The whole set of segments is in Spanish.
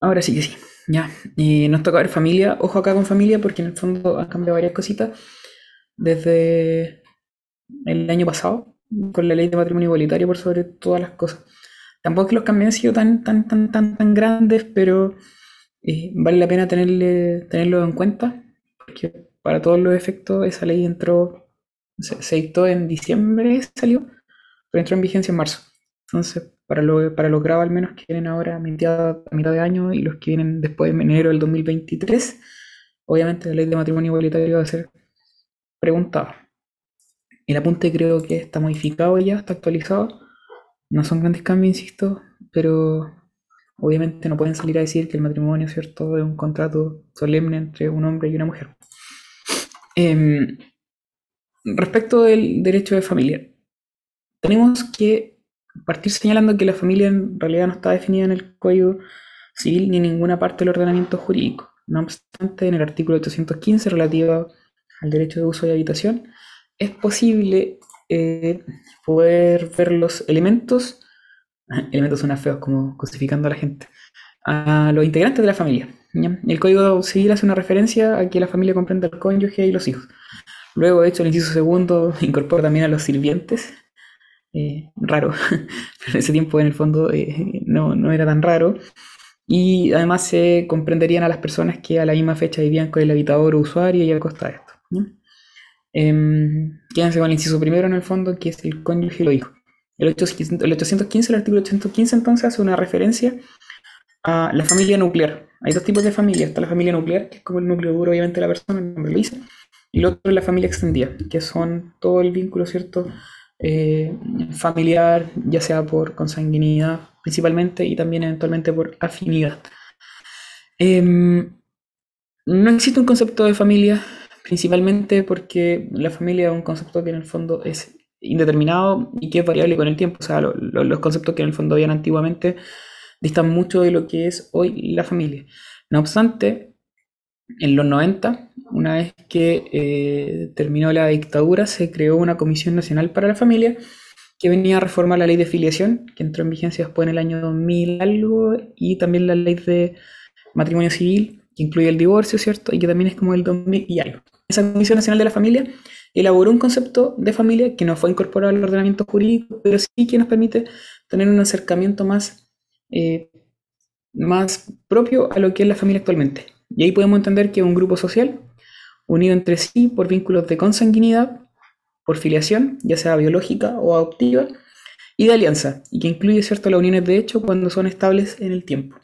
Ahora sí que sí, ya. Y nos toca ver familia, ojo acá con familia, porque en el fondo han cambiado varias cositas desde el año pasado, con la ley de matrimonio igualitario por sobre todas las cosas. Tampoco es que los cambios han sido tan, tan, tan, tan, tan grandes, pero eh, vale la pena tenerle, tenerlo en cuenta, porque para todos los efectos esa ley entró, se, se dictó en diciembre, salió, pero entró en vigencia en marzo. Entonces, para, lo, los al menos que vienen ahora a mitad, a mitad de año y los que vienen después de enero del 2023, obviamente la ley de matrimonio igualitario va a ser preguntada. El apunte creo que está modificado ya, está actualizado. No son grandes cambios, insisto, pero obviamente no pueden salir a decir que el matrimonio, ¿cierto?, es un contrato solemne entre un hombre y una mujer. Em, respecto del derecho de familia, tenemos que partir señalando que la familia en realidad no está definida en el Código Civil ni en ninguna parte del ordenamiento jurídico. No obstante, en el artículo 815 relativo al derecho de uso y habitación, es posible eh, poder ver los elementos, elementos son feos como cosificando a la gente, a los integrantes de la familia. El Código Civil hace una referencia a que la familia comprende al cónyuge y los hijos. Luego, de hecho, el inciso segundo incorpora también a los sirvientes. Eh, raro, pero ese tiempo en el fondo eh, no, no, era tan raro. Y además se comprenderían a las personas que a la misma fecha vivían con el habitador o usuario y a costa de esto. Eh, quédense con el inciso primero en el fondo, que es el cónyuge y los hijos. El, 815, el 815, el artículo 815 entonces hace una referencia a la familia nuclear. Hay dos tipos de familia. Está la familia nuclear, que es como el núcleo duro, obviamente, de la persona, el nombre lo dice. Y lo otro es la familia extendida, que son todo el vínculo, ¿cierto? Eh, familiar, ya sea por consanguinidad principalmente y también eventualmente por afinidad. Eh, no existe un concepto de familia, principalmente porque la familia es un concepto que en el fondo es indeterminado y que es variable con el tiempo. O sea, lo, lo, los conceptos que en el fondo habían antiguamente distan mucho de lo que es hoy la familia. No obstante, en los 90, una vez que eh, terminó la dictadura, se creó una Comisión Nacional para la Familia que venía a reformar la ley de filiación, que entró en vigencia después en el año 2000 algo, y también la ley de matrimonio civil, que incluye el divorcio, ¿cierto? Y que también es como el 2000 y algo. Esa Comisión Nacional de la Familia elaboró un concepto de familia que no fue incorporado al ordenamiento jurídico, pero sí que nos permite tener un acercamiento más, eh, más propio a lo que es la familia actualmente. Y ahí podemos entender que un grupo social unido entre sí por vínculos de consanguinidad, por filiación, ya sea biológica o adoptiva, y de alianza, y que incluye cierto las uniones de hecho cuando son estables en el tiempo.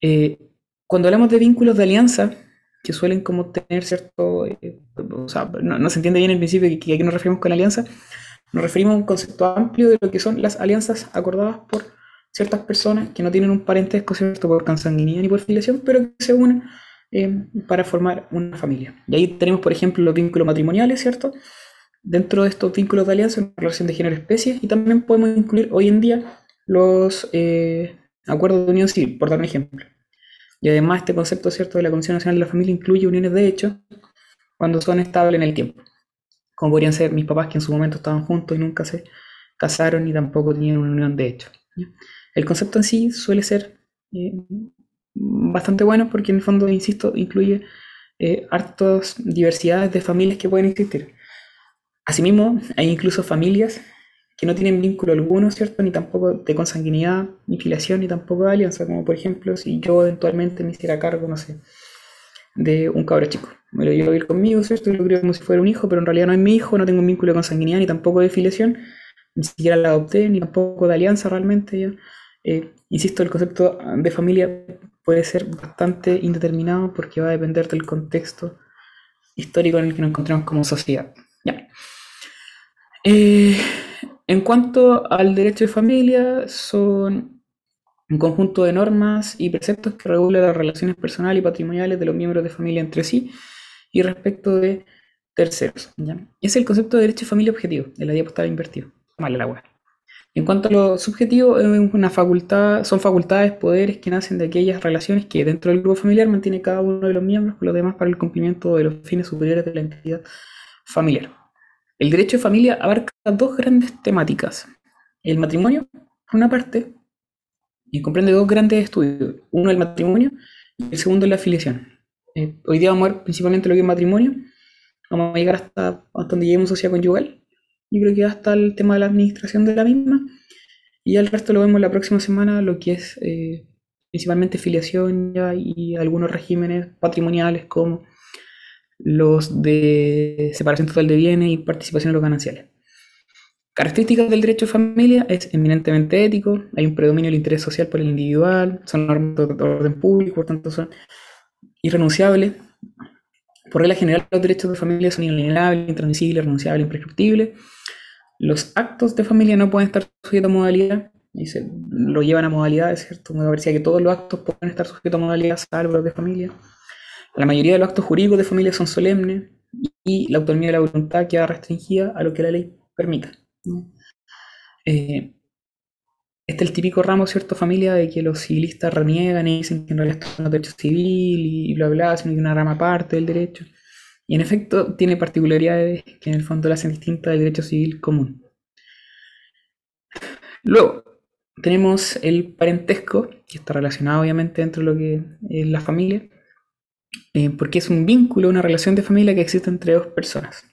Eh, cuando hablamos de vínculos de alianza, que suelen como tener cierto, eh, o sea, no, se entiende bien el principio que, que a qué nos referimos con alianza, nos referimos a un concepto amplio de lo que son las alianzas acordadas por ciertas personas que no tienen un parentesco cierto por consanguinidad ni por filiación, pero que se unen eh, para formar una familia. Y ahí tenemos, por ejemplo, los vínculos matrimoniales, ¿cierto? Dentro de estos vínculos de alianza, una relación de género-especie, y también podemos incluir hoy en día los eh, acuerdos de unión civil, por dar un ejemplo. Y además este concepto, ¿cierto?, de la Comisión Nacional de la Familia incluye uniones de hecho cuando son estables en el tiempo. Como podrían ser mis papás que en su momento estaban juntos y nunca se casaron y tampoco tenían una unión de hecho. El concepto en sí suele ser eh, bastante bueno porque en el fondo, insisto, incluye eh, hartas diversidades de familias que pueden existir. Asimismo, hay incluso familias que no tienen vínculo alguno, ¿cierto? Ni tampoco de consanguinidad, ni filiación, ni tampoco de alianza, como por ejemplo si yo eventualmente me hiciera cargo, no sé, de un cabro chico. Me lo llevo a vivir conmigo, ¿cierto? Yo lo creo como si fuera un hijo, pero en realidad no es mi hijo, no tengo un vínculo de consanguinidad, ni tampoco de filiación, ni siquiera la adopté, ni tampoco de alianza realmente. ¿ya? Eh, insisto, el concepto de familia puede ser bastante indeterminado porque va a depender del contexto histórico en el que nos encontramos como sociedad. Ya. Eh, en cuanto al derecho de familia, son un conjunto de normas y preceptos que regulan las relaciones personales y patrimoniales de los miembros de familia entre sí y respecto de terceros. ¿ya? Es el concepto de derecho de familia objetivo, de la diapositiva invertido. Vale, la web. En cuanto a lo subjetivo, una facultad, son facultades, poderes que nacen de aquellas relaciones que dentro del grupo familiar mantiene cada uno de los miembros con los demás para el cumplimiento de los fines superiores de la entidad familiar. El derecho de familia abarca dos grandes temáticas. El matrimonio, por una parte, y comprende dos grandes estudios. Uno el matrimonio y el segundo la afiliación. Eh, hoy día vamos a ver principalmente lo que es matrimonio. Vamos a llegar hasta, hasta donde lleguemos sociedad conyugal. Yo creo que hasta el tema de la administración de la misma. Y el resto lo vemos la próxima semana, lo que es eh, principalmente filiación ya, y algunos regímenes patrimoniales como los de separación total de bienes y participación en los gananciales. Características del derecho de familia es eminentemente ético, hay un predominio del interés social por el individual, son normas de orden público, por tanto son irrenunciables. Por regla general, los derechos de familia son inalienables, intransmisibles, renunciables, imprescriptibles. Los actos de familia no pueden estar sujetos a modalidad, y se lo llevan a modalidad, es cierto, me parecía que todos los actos pueden estar sujetos a modalidad, salvo los de familia. La mayoría de los actos jurídicos de familia son solemnes y la autonomía de la voluntad queda restringida a lo que la ley permita. Eh, este es el típico ramo, ¿cierto? Familia de que los civilistas reniegan y dicen que en realidad esto no es derecho civil y bla, bla, sino que una rama aparte del derecho. Y en efecto tiene particularidades que en el fondo la hacen distinta del derecho civil común. Luego, tenemos el parentesco, que está relacionado obviamente dentro de lo que es la familia, eh, porque es un vínculo, una relación de familia que existe entre dos personas.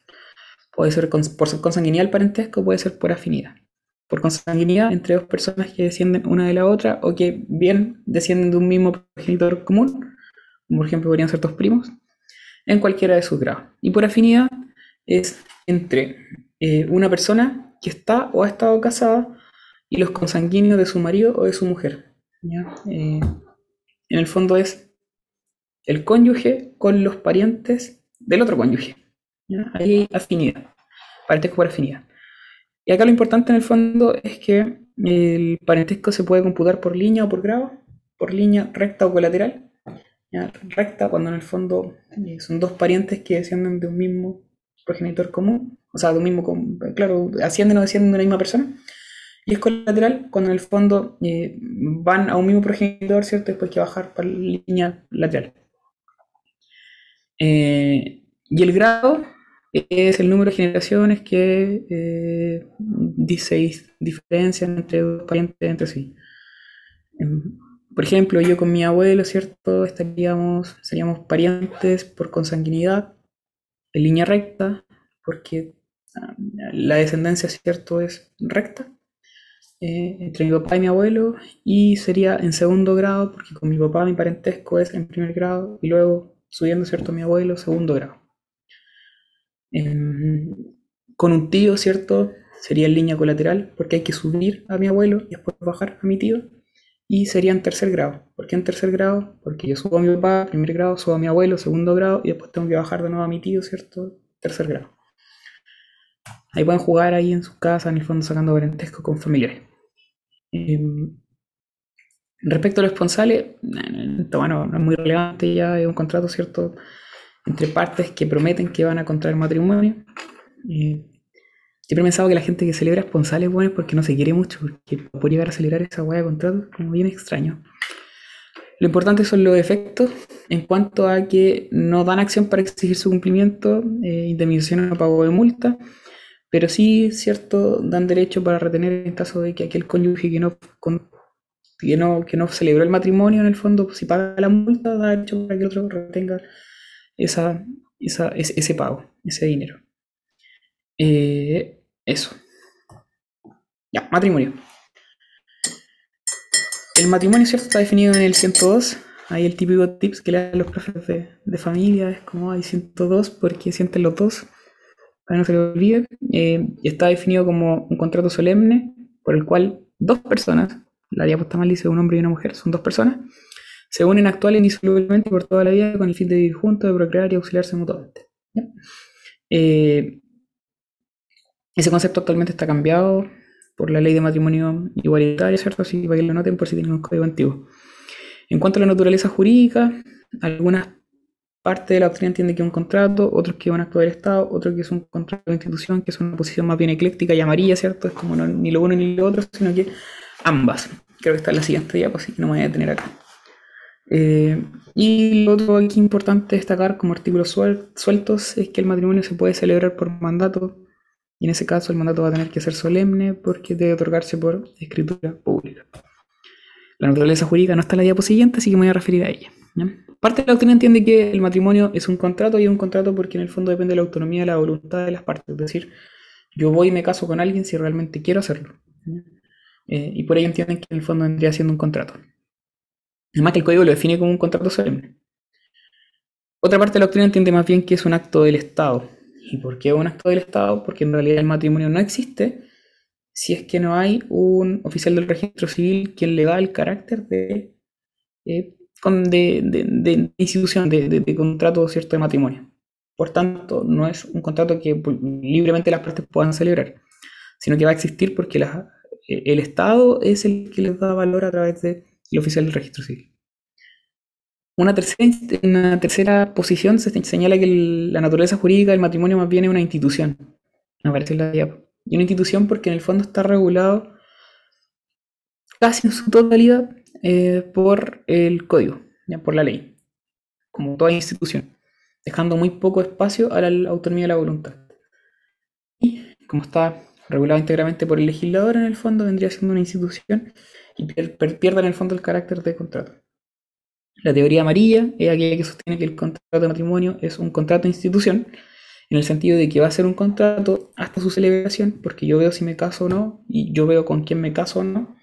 Puede ser por consanguinidad el parentesco, puede ser por afinidad. Por consanguinidad entre dos personas que descienden una de la otra o que bien descienden de un mismo progenitor común, como por ejemplo podrían ser dos primos, en cualquiera de sus grados. Y por afinidad es entre eh, una persona que está o ha estado casada y los consanguíneos de su marido o de su mujer. Eh, en el fondo es el cónyuge con los parientes del otro cónyuge. Ahí hay afinidad, parentesco por afinidad. Y acá lo importante en el fondo es que el parentesco se puede computar por línea o por grado, por línea recta o colateral. Recta cuando en el fondo eh, son dos parientes que descienden de un mismo progenitor común, o sea, de un mismo, claro, ascienden o descienden de una misma persona. Y es colateral cuando en el fondo eh, van a un mismo progenitor, ¿cierto? Después que bajar para la línea lateral. Eh, y el grado es el número de generaciones que eh, dice, entre dos parientes entre sí. Em, por ejemplo, yo con mi abuelo, ¿cierto? Estaríamos, seríamos parientes por consanguinidad, en línea recta, porque ah, la descendencia, ¿cierto? Es recta. Eh, entre mi papá y mi abuelo, y sería en segundo grado, porque con mi papá mi parentesco es en primer grado, y luego subiendo, ¿cierto? Mi abuelo, segundo grado. Em, con un tío, ¿cierto? Sería en línea colateral, porque hay que subir a mi abuelo y después bajar a mi tío, y sería en tercer grado. ¿Por qué en tercer grado? Porque yo subo a mi papá, primer grado, subo a mi abuelo, segundo grado, y después tengo que bajar de nuevo a mi tío, ¿cierto? Tercer grado. Ahí pueden jugar ahí en su casa, en el fondo sacando parentesco con familiares. Em, respecto a los esponsales, bueno, no es muy relevante, ya es un contrato, ¿cierto? Entre partes que prometen que van a contraer matrimonio. Eh, siempre he pensado que la gente que celebra esponsales, bueno, es porque no se quiere mucho, porque por llegar a celebrar esa hueá de contrato, como bien extraño. Lo importante son los efectos en cuanto a que no dan acción para exigir su cumplimiento, eh, indemnización o pago de multa, pero sí, cierto, dan derecho para retener en caso de que aquel cónyuge que no, que no, que no celebró el matrimonio, en el fondo, si paga la multa, da derecho para que el otro retenga esa, esa, ese, pago, ese dinero. Eh, eso. Ya, matrimonio. El matrimonio, ¿cierto? Está definido en el 102. Hay el típico tips que le dan los profes de, de familia. Es como hay 102 porque sienten los dos para no se lo olvide, eh, está definido como un contrato solemne por el cual dos personas, la diapositiva mal dice un hombre y una mujer, son dos personas, se unen actual e indisolublemente por toda la vida con el fin de vivir juntos, de procrear y auxiliarse mutuamente. Eh, ese concepto actualmente está cambiado por la ley de matrimonio igualitario, ¿cierto? Así para que lo noten por si tienen un código antiguo. En cuanto a la naturaleza jurídica, algunas parte de la doctrina entiende que es un contrato, otros que es un acto del Estado, otros que es un contrato de institución, que es una posición más bien ecléctica y amarilla, ¿cierto? Es como ni lo uno ni lo otro, sino que ambas. Creo que está en la siguiente diapositiva, que no me voy a detener acá. Eh, y lo otro aquí importante destacar como artículos sueltos es que el matrimonio se puede celebrar por mandato, y en ese caso el mandato va a tener que ser solemne porque debe otorgarse por escritura pública. La naturaleza jurídica no está en la diapositiva siguiente, así que me voy a referir a ella. Parte de la doctrina entiende que el matrimonio es un contrato y es un contrato porque en el fondo depende de la autonomía de la voluntad de las partes. Es decir, yo voy y me caso con alguien si realmente quiero hacerlo. Eh, y por ahí entienden que en el fondo vendría siendo un contrato. Además que el código lo define como un contrato solemne. Otra parte de la doctrina entiende más bien que es un acto del Estado. ¿Y por qué un acto del Estado? Porque en realidad el matrimonio no existe si es que no hay un oficial del registro civil quien le da el carácter de, eh, de, institución, de, contrato cierto de matrimonio. Por tanto, no es un contrato que libremente las partes puedan celebrar, sino que va a existir porque eh, el Estado es el que les da valor a través del oficial del registro civil. Una tercera, una tercera posición se señala que la naturaleza jurídica del matrimonio más bien es una institución. Aparece la diapositiva. Y una institución porque en el fondo está regulado casi en su totalidad eh, por el código, ya, por la ley, como toda institución, dejando muy poco espacio a la autonomía de la voluntad. Y como está regulado íntegramente por el legislador, en el fondo vendría siendo una institución y en el fondo el carácter de contrato. La teoría amarilla es aquella que sostiene que el contrato de matrimonio es un contrato de institución, en el sentido de que va a ser un contrato hasta su celebración, porque yo veo si me caso o no, y yo veo con quién me caso o no,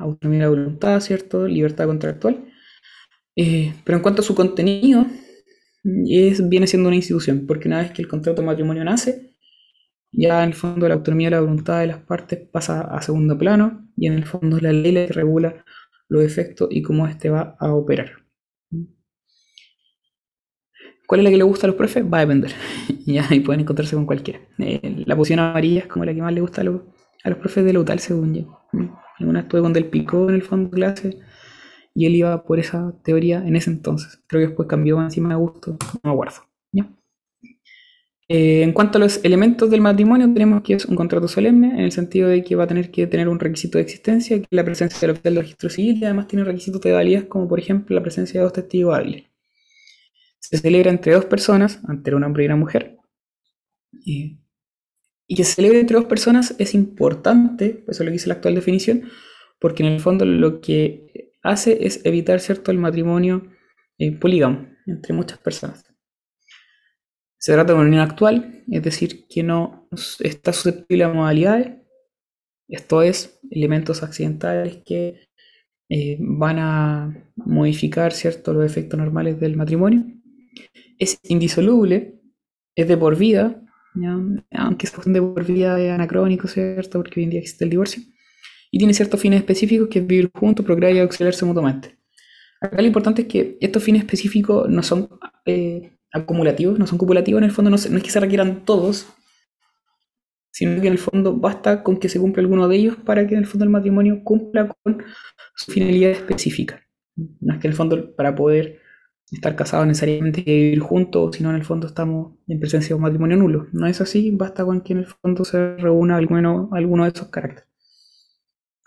autonomía de voluntad, ¿cierto? Libertad contractual. Eh, pero en cuanto a su contenido, es, viene siendo una institución, porque una vez que el contrato de matrimonio nace, ya en el fondo la autonomía de la voluntad de las partes pasa a segundo plano, y en el fondo es la ley la que regula los efectos y cómo éste va a operar. ¿Cuál es la que le gusta a los profes? Va a depender. y pueden encontrarse con cualquiera. Eh, la posición amarilla es como la que más le gusta a los, profes de la UTAL, según yo. Alguna estuve con Del Pico en el fondo de clase y él iba por esa teoría en ese entonces. Creo que después cambió encima de gusto, no me acuerdo. Eh, en cuanto a los elementos del matrimonio, tenemos que es un contrato solemne, en el sentido de que va a tener que tener un requisito de existencia, que es la presencia del registro civil, y además tiene requisitos de validez, como por ejemplo la presencia de dos testigos hábiles se celebra entre dos personas, entre un hombre y una mujer. Y, que se celebre entre dos personas es importante, eso es lo que dice la actual definición, porque en el fondo lo que hace es evitar cierto el matrimonio eh, polígamo entre muchas personas. Se trata de una unión actual, es decir, que no está susceptible a modalidades, esto es, elementos accidentales que eh, van a modificar cierto los efectos normales del matrimonio es indisoluble, es de por vida, aunque es de por vida es anacrónico, ¿cierto? Porque hoy en día existe el divorcio. Y tiene ciertos fines específicos que es vivir juntos, procrear y auxiliarse mutuamente. Acá lo importante es que estos fines específicos no son eh, acumulativos, no son copulativos, en el fondo no, es que se requieran todos, sino que en el fondo basta con que se cumpla alguno de ellos para que en el fondo el matrimonio cumpla con su finalidad específica. No es que en el fondo para poder estar casados necesariamente vivir juntos, sino en el fondo estamos en presencia de un matrimonio nulo. No es así, basta con que en el fondo se reúna alguno, alguno de esos caracteres.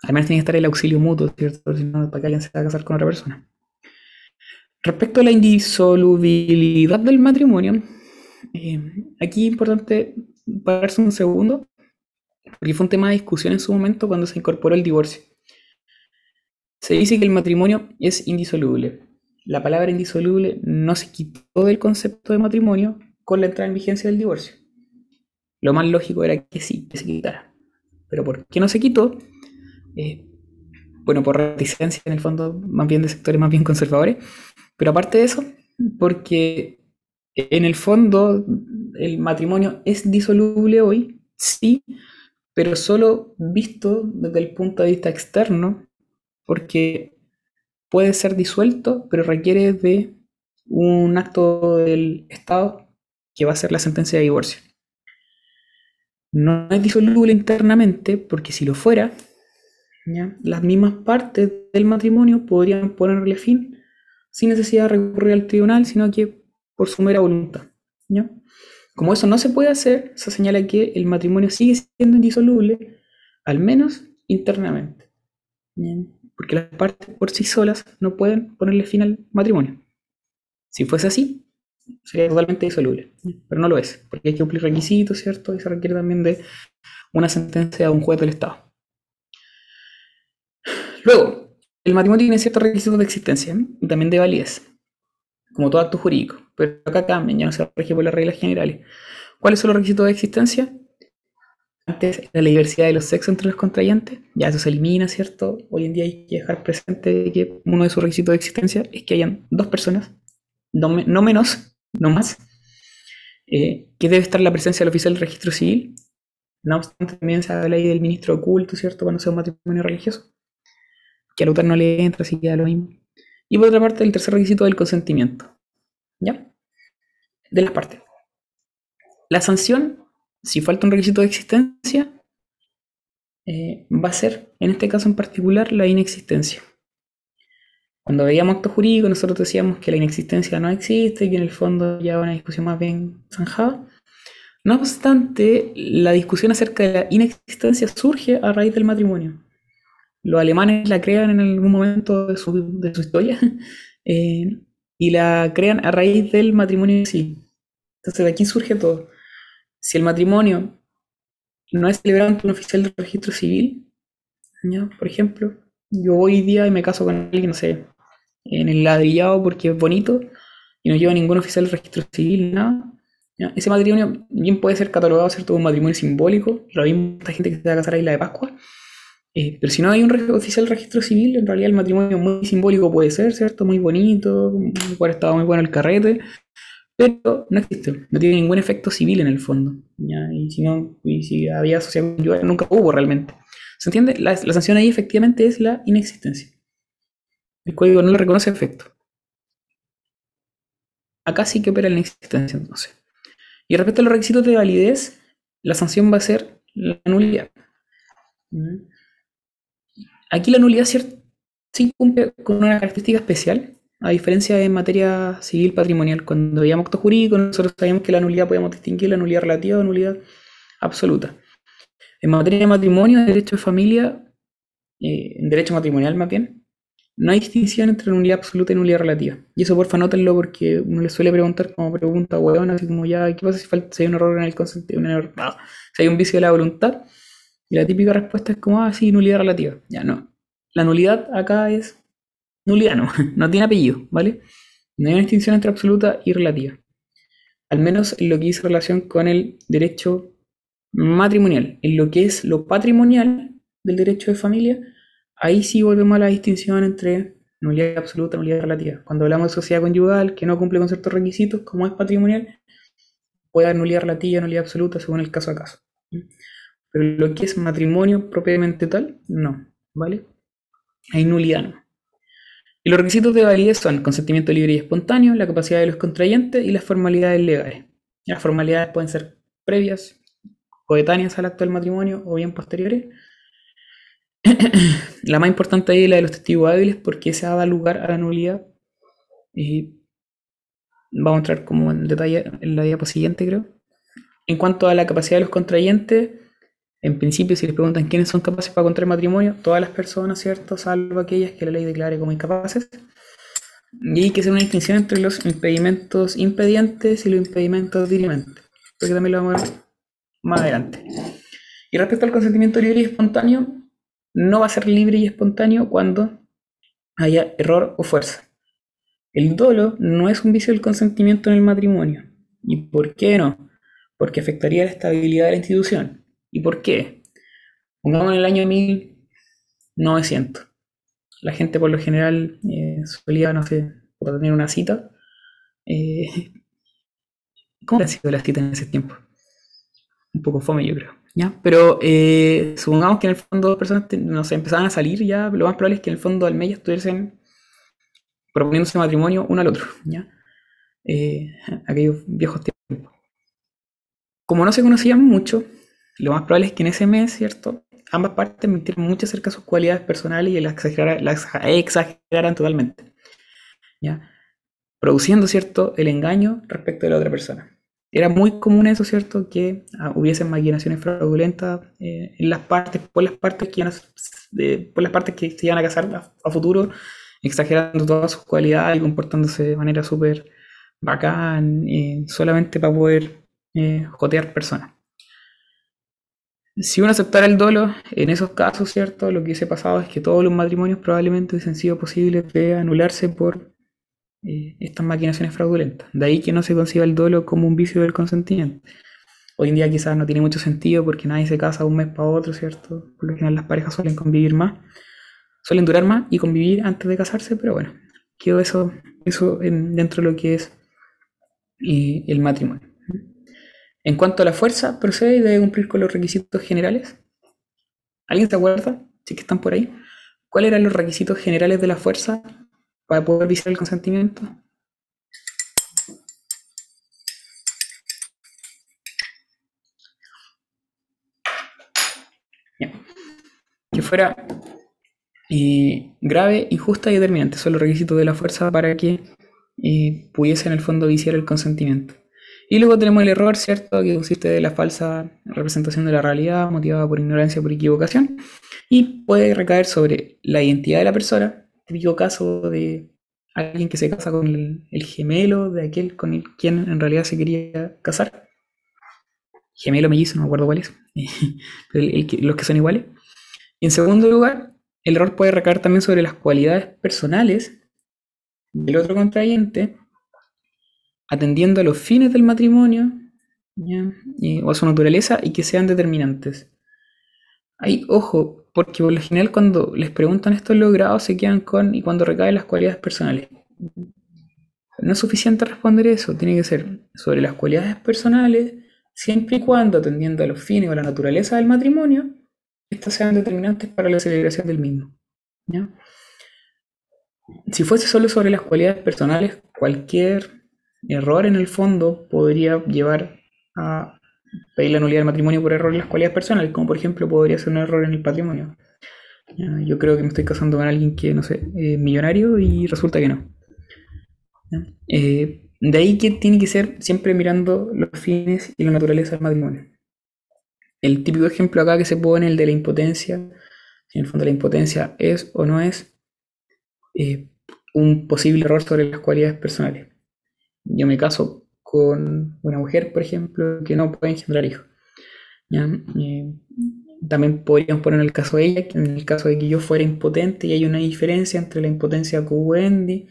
Además tiene que estar el auxilio mutuo, ¿cierto? Si no, para que alguien se va a casar con otra persona. Respecto a la indisolubilidad del matrimonio, eh, aquí es importante pararse un segundo, porque fue un tema de discusión en su momento cuando se incorporó el divorcio. Se dice que el matrimonio es indisoluble, la palabra indisoluble no se quitó del concepto de matrimonio con la entrada en vigencia del divorcio. Lo más lógico era que sí, que se quitara. Pero ¿por qué no se quitó? Eh, bueno, por reticencia en el fondo, más bien de sectores más bien conservadores. Pero aparte de eso, porque en el fondo el matrimonio es disoluble hoy, sí, pero solo visto desde el punto de vista externo, porque puede ser disuelto, pero requiere de un acto del Estado que va a ser la sentencia de divorcio. No es disoluble internamente, porque si lo fuera, las mismas partes del matrimonio podrían ponerle fin sin necesidad de recurrir al tribunal, sino que por su mera voluntad. Como eso no se puede hacer, se señala que el matrimonio sigue siendo indisoluble, al menos internamente porque las partes por sí solas no pueden ponerle fin al matrimonio. Si fuese así, sería totalmente disoluble, pero no lo es, porque hay que cumplir requisitos, ¿cierto? Y se requiere también de una sentencia de un juez del Estado. Luego, el matrimonio tiene ciertos requisitos de existencia y también de validez, como todo acto jurídico, pero acá cambian, ya no se rige por las reglas generales. ¿Cuáles son los requisitos de existencia? Antes la diversidad de los sexos entre los contrayentes, ya eso se elimina, ¿cierto? Hoy en día hay que dejar presente que uno de sus requisitos de existencia es que hayan dos personas, no, menos, no más, eh, que debe estar la presencia del oficial del registro civil. No obstante, también se habla ahí del ministro oculto, ¿cierto? Cuando sea un matrimonio religioso, que al autor no le entra, así que lo mismo. Y por otra parte, el tercer requisito del consentimiento. ¿Ya? De las partes. La sanción si falta un requisito de existencia, eh, va a ser, en este caso en particular, la inexistencia. Cuando veíamos acto jurídico, nosotros decíamos que la inexistencia no existe, que en el fondo ya una discusión más bien zanjada. No obstante, la discusión acerca de la inexistencia surge a raíz del matrimonio. Los alemanes la crean en algún momento de su, historia eh, y la crean a raíz del matrimonio en sí. Entonces de aquí surge todo si el matrimonio no es celebrado ante un oficial de registro civil, por ejemplo, yo hoy día me caso con alguien, no sé, en el ladrillado porque es bonito y no lleva ningún oficial de registro civil, nada. Ese matrimonio bien puede ser catalogado, ¿cierto? Un matrimonio simbólico, lo mismo esta gente que se va a casar a Isla de Pascua. Eh, pero si no hay un oficial registro civil, en realidad el matrimonio muy simbólico puede ser, ¿cierto? Muy bonito, igual estaba muy bueno el carrete, pero no existe, no tiene ningún efecto civil en el fondo. Y si no, y si había asociación nunca hubo realmente. ¿Se entiende? La, sanción ahí efectivamente es la inexistencia. El código no le reconoce efecto. Acá sí que opera la inexistencia entonces. Y respecto a los requisitos de validez, la sanción va a ser la nulidad. Aquí la nulidad sí cumple con una característica especial, a diferencia de materia civil patrimonial, cuando veíamos acto jurídico, nosotros sabíamos que la nulidad podíamos distinguir la nulidad relativa o nulidad absoluta. En materia de matrimonio, de derecho de familia, eh, en derecho matrimonial más bien, no hay distinción entre nulidad absoluta y nulidad relativa. Y eso porfa nótenlo porque uno le suele preguntar como pregunta huevona, así como ya, ¿qué pasa si, falta, si hay un error en el consentimiento? si hay un vicio de la voluntad. Y la típica respuesta es como, ah, sí, nulidad relativa. Ya no. La nulidad acá es nuliano, no tiene apellido, ¿vale? No hay una distinción entre absoluta y relativa. Al menos en lo que hizo relación con el derecho matrimonial. En lo que es lo patrimonial del derecho de familia, ahí sí volvemos a la distinción entre nulidad absoluta nulidad relativa. Cuando hablamos de sociedad conyugal que no cumple con ciertos requisitos, como es patrimonial, puede haber nulidad relativa, nulidad absoluta, según el caso a caso. Pero lo que es matrimonio propiamente tal, no, ¿vale? Hay nulidad no. Y los requisitos de validez son consentimiento libre y espontáneo, la capacidad de los contrayentes y las formalidades legales. Las formalidades pueden ser previas, coetáneas al acto del matrimonio o bien posteriores. la más importante ahí es la de los testigos hábiles porque esa da lugar a la nulidad. Y vamos a entrar como en detalle en la diapositiva siguiente, creo. En cuanto a la capacidad de los contrayentes, en principio, si les preguntan quiénes son capaces para contraer matrimonio, todas las personas, ¿cierto? Salvo aquellas que la ley declare como incapaces. Y hay que hacer una distinción entre los impedimentos impedientes y los impedimentos dirimentes. Porque también lo vamos a ver más adelante. Y respecto al consentimiento libre y espontáneo, no va a ser libre y espontáneo cuando haya error o fuerza. El dolo no es un vicio del consentimiento en el matrimonio. ¿Y por qué no? Porque afectaría la estabilidad de la institución. ¿Y por qué? Pongamos en el año 1900. La gente por lo general eh, solía, no sé, tener una cita. Eh, ¿Cómo han sido las citas en ese tiempo? Un poco fome, yo creo. ¿ya? Pero eh, supongamos que en el fondo dos personas no empezaban a salir ya, lo más probable es que en el fondo al mes ya estuviesen proponiéndose matrimonio uno al otro. ¿ya? aquellos viejos tiempos. Como no se conocían mucho, lo más probable es que en ese mes, ¿cierto? Ambas partes mintieron mucho acerca de sus cualidades personales y las exageraran, totalmente. ¿ya? Produciendo, ¿cierto?, el engaño respecto de la otra persona. Era muy común eso, ¿cierto?, que ah, hubiesen maquinaciones fraudulentas eh, en las partes, por las partes que iban a, se iban a casar a, futuro, exagerando todas sus cualidades y comportándose de manera súper bacán, eh, solamente para poder eh, jotear personas. Si uno aceptara el dolo, en esos casos, ¿cierto? Lo que hubiese pasado es que todos los matrimonios probablemente hubiesen sido posibles de anularse por eh, estas maquinaciones fraudulentas. De ahí que no se conciba el dolo como un vicio del consentimiento. Hoy en día quizás no tiene mucho sentido porque nadie se casa un mes para otro, ¿cierto? Por lo general las parejas suelen convivir más, suelen durar más y convivir antes de casarse, pero bueno, quedó eso, eso dentro de lo que es eh, el matrimonio. En cuanto a la fuerza, procede y debe cumplir con los requisitos generales. ¿Alguien se acuerda? Sí que están por ahí. ¿Cuáles eran los requisitos generales de la fuerza para poder viciar el consentimiento? Que fuera eh, grave, injusta y determinante. Son los requisitos de la fuerza para que eh, pudiese en el fondo viciar el consentimiento. Y luego tenemos el error, ¿cierto? Que consiste de la falsa representación de la realidad motivada por ignorancia o por equivocación. Y puede recaer sobre la identidad de la persona. Típico caso de alguien que se casa con el, gemelo de aquel con el quien en realidad se quería casar. Gemelo mellizo, no me acuerdo cuál es. los que son iguales. En segundo lugar, el error puede recaer también sobre las cualidades personales del otro contrayente atendiendo a los fines del matrimonio o a su naturaleza y que sean determinantes. Hay, ojo, porque por lo general cuando les preguntan estos logrados se quedan con y cuando recaen las cualidades personales. No es suficiente responder eso, tiene que ser sobre las cualidades personales, siempre y cuando atendiendo a los fines o a la naturaleza del matrimonio, estas sean determinantes para la celebración del mismo. Si fuese solo sobre las cualidades personales, cualquier error en el fondo podría llevar a pedir la nulidad del matrimonio por error en las cualidades personales, como por ejemplo podría ser un error en el patrimonio. Yo creo que me estoy casando con alguien que, no sé, es millonario y resulta que no. Eh, de ahí que tiene que ser siempre mirando los fines y la naturaleza del matrimonio. El típico ejemplo acá que se pone, el de la impotencia, en el fondo la impotencia es o no es eh, un posible error sobre las cualidades personales yo me caso con una mujer, por ejemplo, que no puede engendrar hijos. Eh, también podríamos poner el caso de ella, en el caso de que yo fuera impotente y hay una diferencia entre la impotencia cubendi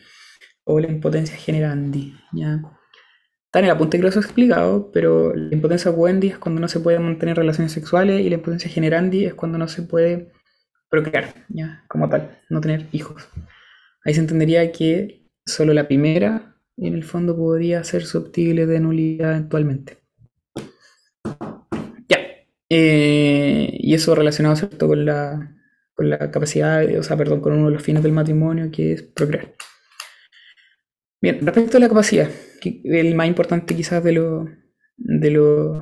o la impotencia generandi. ¿ya? Está en el apunte que lo he explicado, pero la impotencia cubendi es cuando no se puede mantener relaciones sexuales y la impotencia generandi es cuando no se puede procrear, ¿ya? como tal, no tener hijos. Ahí se entendería que solo la primera y en el fondo podría ser susceptible de nulidad eventualmente. Ya. Eh, y eso relacionado ¿cierto? Con, la, con la capacidad, o sea, perdón, con uno de los fines del matrimonio, que es procrear. Bien, respecto a la capacidad, el más importante quizás de, lo, de, lo,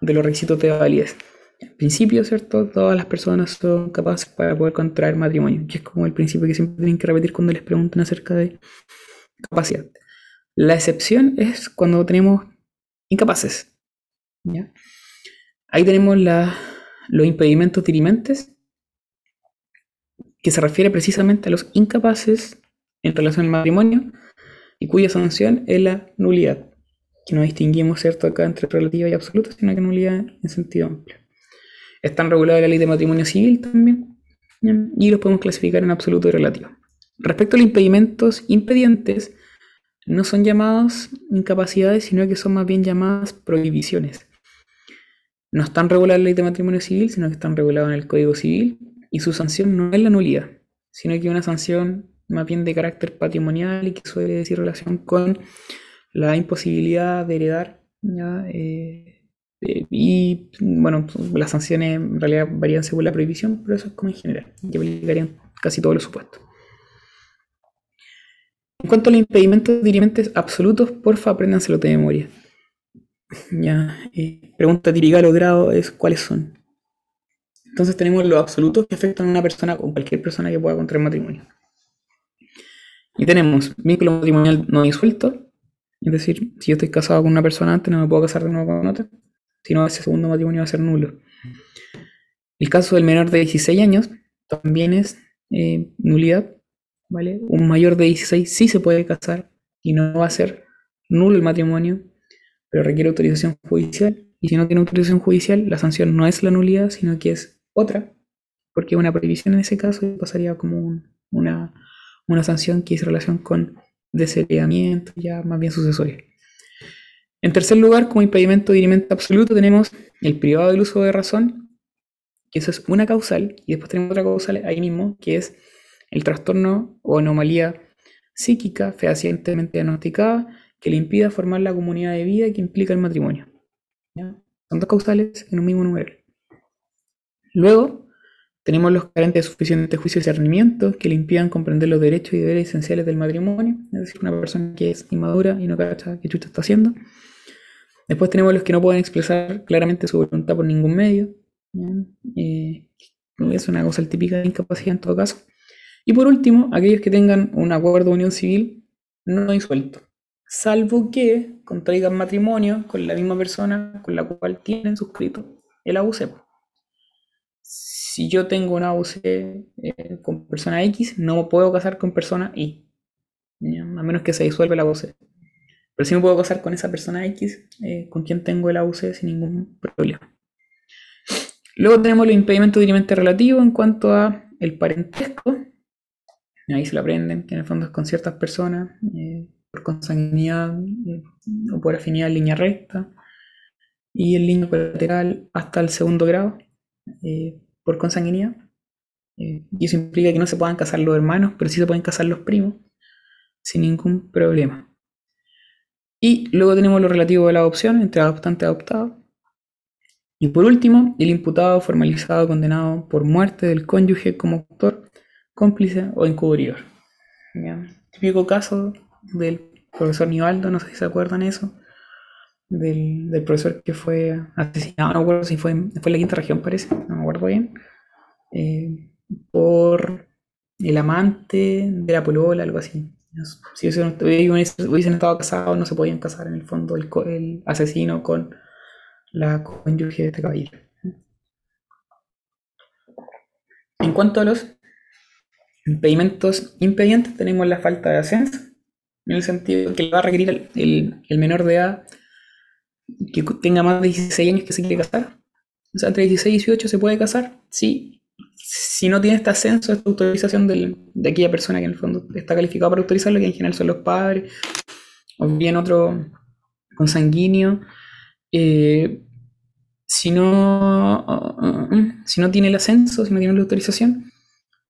de los requisitos de validez. En principio, ¿cierto? Todas las personas son capaces para poder contraer matrimonio, que es como el principio que siempre tienen que repetir cuando les preguntan acerca de capacidad. La excepción es cuando tenemos incapaces. Ahí tenemos los impedimentos dirimentes, que se refiere precisamente a los incapaces en relación al matrimonio y cuya sanción es la nulidad, que no distinguimos cierto acá entre relativa y absoluta, sino que nulidad en sentido amplio. Están regulados en la ley de matrimonio civil también, y los podemos clasificar en absoluto y relativo. Respecto a los impedimentos impedientes, no son llamados incapacidades, sino que son más bien llamadas prohibiciones. No están reguladas en la ley de matrimonio civil, sino que están regulados en el Código Civil, y su sanción no es la nulidad, sino que una sanción más bien de carácter patrimonial y que suele decir relación con la imposibilidad de heredar. Eh, eh, y bueno, las sanciones en realidad varían según la prohibición, pero eso es como en general, que aplicarían casi todos los supuestos. En cuanto a los impedimentos dirimentes absolutos, porfa, apréndanselo de memoria. Ya, eh, pregunta típica logrado es cuáles son. Entonces tenemos los absolutos que afectan a una persona o cualquier persona que pueda contraer matrimonio. Y tenemos vínculo matrimonial no disuelto, es decir, si yo estoy casado con una persona antes, no me puedo casar de nuevo con otra, sino ese segundo matrimonio va a ser nulo. El caso del menor de 16 años también es eh, nulidad, ¿vale? Un mayor de 16 sí se puede casar y no va a ser nulo el matrimonio, pero requiere autorización judicial y si no tiene autorización judicial, la sanción no es la nulidad, sino que es otra, porque una prohibición en ese caso pasaría como una, una sanción que hizo relación con desheredamiento, ya más bien sucesorio. En tercer lugar, como impedimento de dirimento absoluto, tenemos el privado del uso de razón, que eso es una causal, y después tenemos otra causal ahí mismo, que es el trastorno o anomalía psíquica fehacientemente diagnosticada que le impida formar la comunidad de vida que implica el matrimonio. Son dos causales en un mismo número. Luego, tenemos los carentes de suficiente juicio y discernimiento que le impidan comprender los derechos y deberes esenciales del matrimonio, es decir, una persona que es inmadura y no cacha qué chucha está haciendo. Después tenemos los que no pueden expresar claramente su voluntad por ningún medio. Eh, es una cosa típica de incapacidad en todo caso. Y por último, aquellos que tengan un acuerdo de unión civil no disuelto, salvo que contraigan matrimonio con la misma persona con la cual tienen suscrito el AUC. Si yo tengo un AUC eh, con persona X, no puedo casar con persona Y, a menos que se disuelva el AUC. Pero sí me puedo casar con esa persona X eh, con quien tengo el AUC sin ningún problema. Luego tenemos los impedimentos directamente relativos en cuanto a el parentesco, ahí se lo aprenden, que en con ciertas personas, eh, por consanguinidad eh, o por afinidad en línea recta, y el línea colateral hasta el segundo grado, eh, por consanguinidad. y eso implica que no se puedan casar los hermanos, pero sí se pueden casar los primos, sin ningún problema. Y luego tenemos lo relativo a la adopción entre adoptante y adoptado. Y por último, el imputado formalizado condenado por muerte del cónyuge como autor cómplice o encubridor. Típico caso del profesor Nivaldo, no sé si se acuerdan eso, del, profesor que fue asesinado, no acuerdo si fue, fue en la quinta región, parece, no me acuerdo bien, eh, por el amante de la polola, algo así. Si hubiesen, estado casados, no se podían casar en el fondo el, el asesino con la cónyuge de este caballero. En cuanto a los impedimentos impedientes tenemos la falta de ascenso, en el sentido que va a requerir el, menor de edad que tenga más de 16 años que se quiere casar. O sea, entre 16 y 18 se puede casar, sí. Si no tiene este ascenso, esta autorización de aquella persona que en el fondo está calificada para autorizarlo, que en general son los padres, o bien otro consanguíneo, eh, si, no, uh, uh, uh, si no tiene el ascenso, si no tiene la autorización,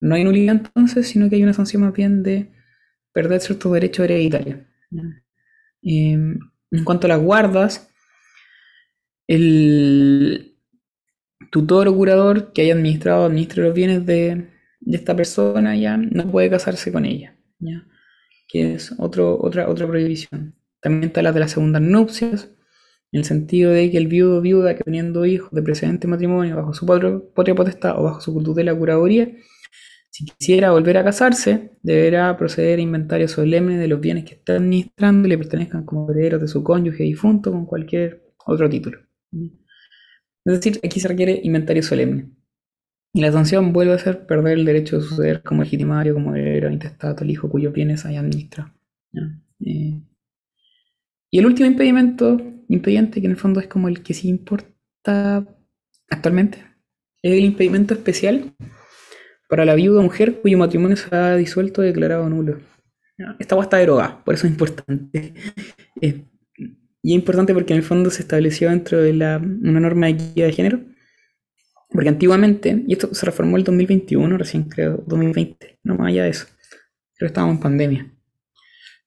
no hay nulidad entonces, sino que hay una sanción más bien de perder ciertos derechos hereditarios. Em, en cuanto a las guardas, el tutor o curador que haya administrado o administre los bienes de, esta persona ya no puede casarse con ella, que es otro, otra, otra prohibición. También está la de las segundas nupcias, en el sentido de que el viudo o viuda que teniendo hijos de precedente matrimonio bajo su patria potestad o bajo su tutela curaduría si quisiera volver a casarse, deberá proceder a inventario solemne de los bienes que está administrando y le pertenezcan como herederos de su cónyuge difunto con cualquier otro título. Es decir, aquí se requiere inventario solemne. Y la sanción vuelve a ser perder el derecho de suceder como legitimario, como heredero, intestato, el hijo cuyos bienes haya administrado. Eh, y el último impedimento, impediente, que en el fondo es como el que sí importa actualmente, es el impedimento especial para la viuda mujer cuyo matrimonio se ha disuelto o declarado nulo. Esta agua está derogada, por eso es importante. Eh, y es importante porque en el fondo se estableció dentro de la, una norma de equidad de género. Porque antiguamente, y esto se reformó el 2021, recién creo, 2020, no más allá de eso. Pero estábamos en pandemia.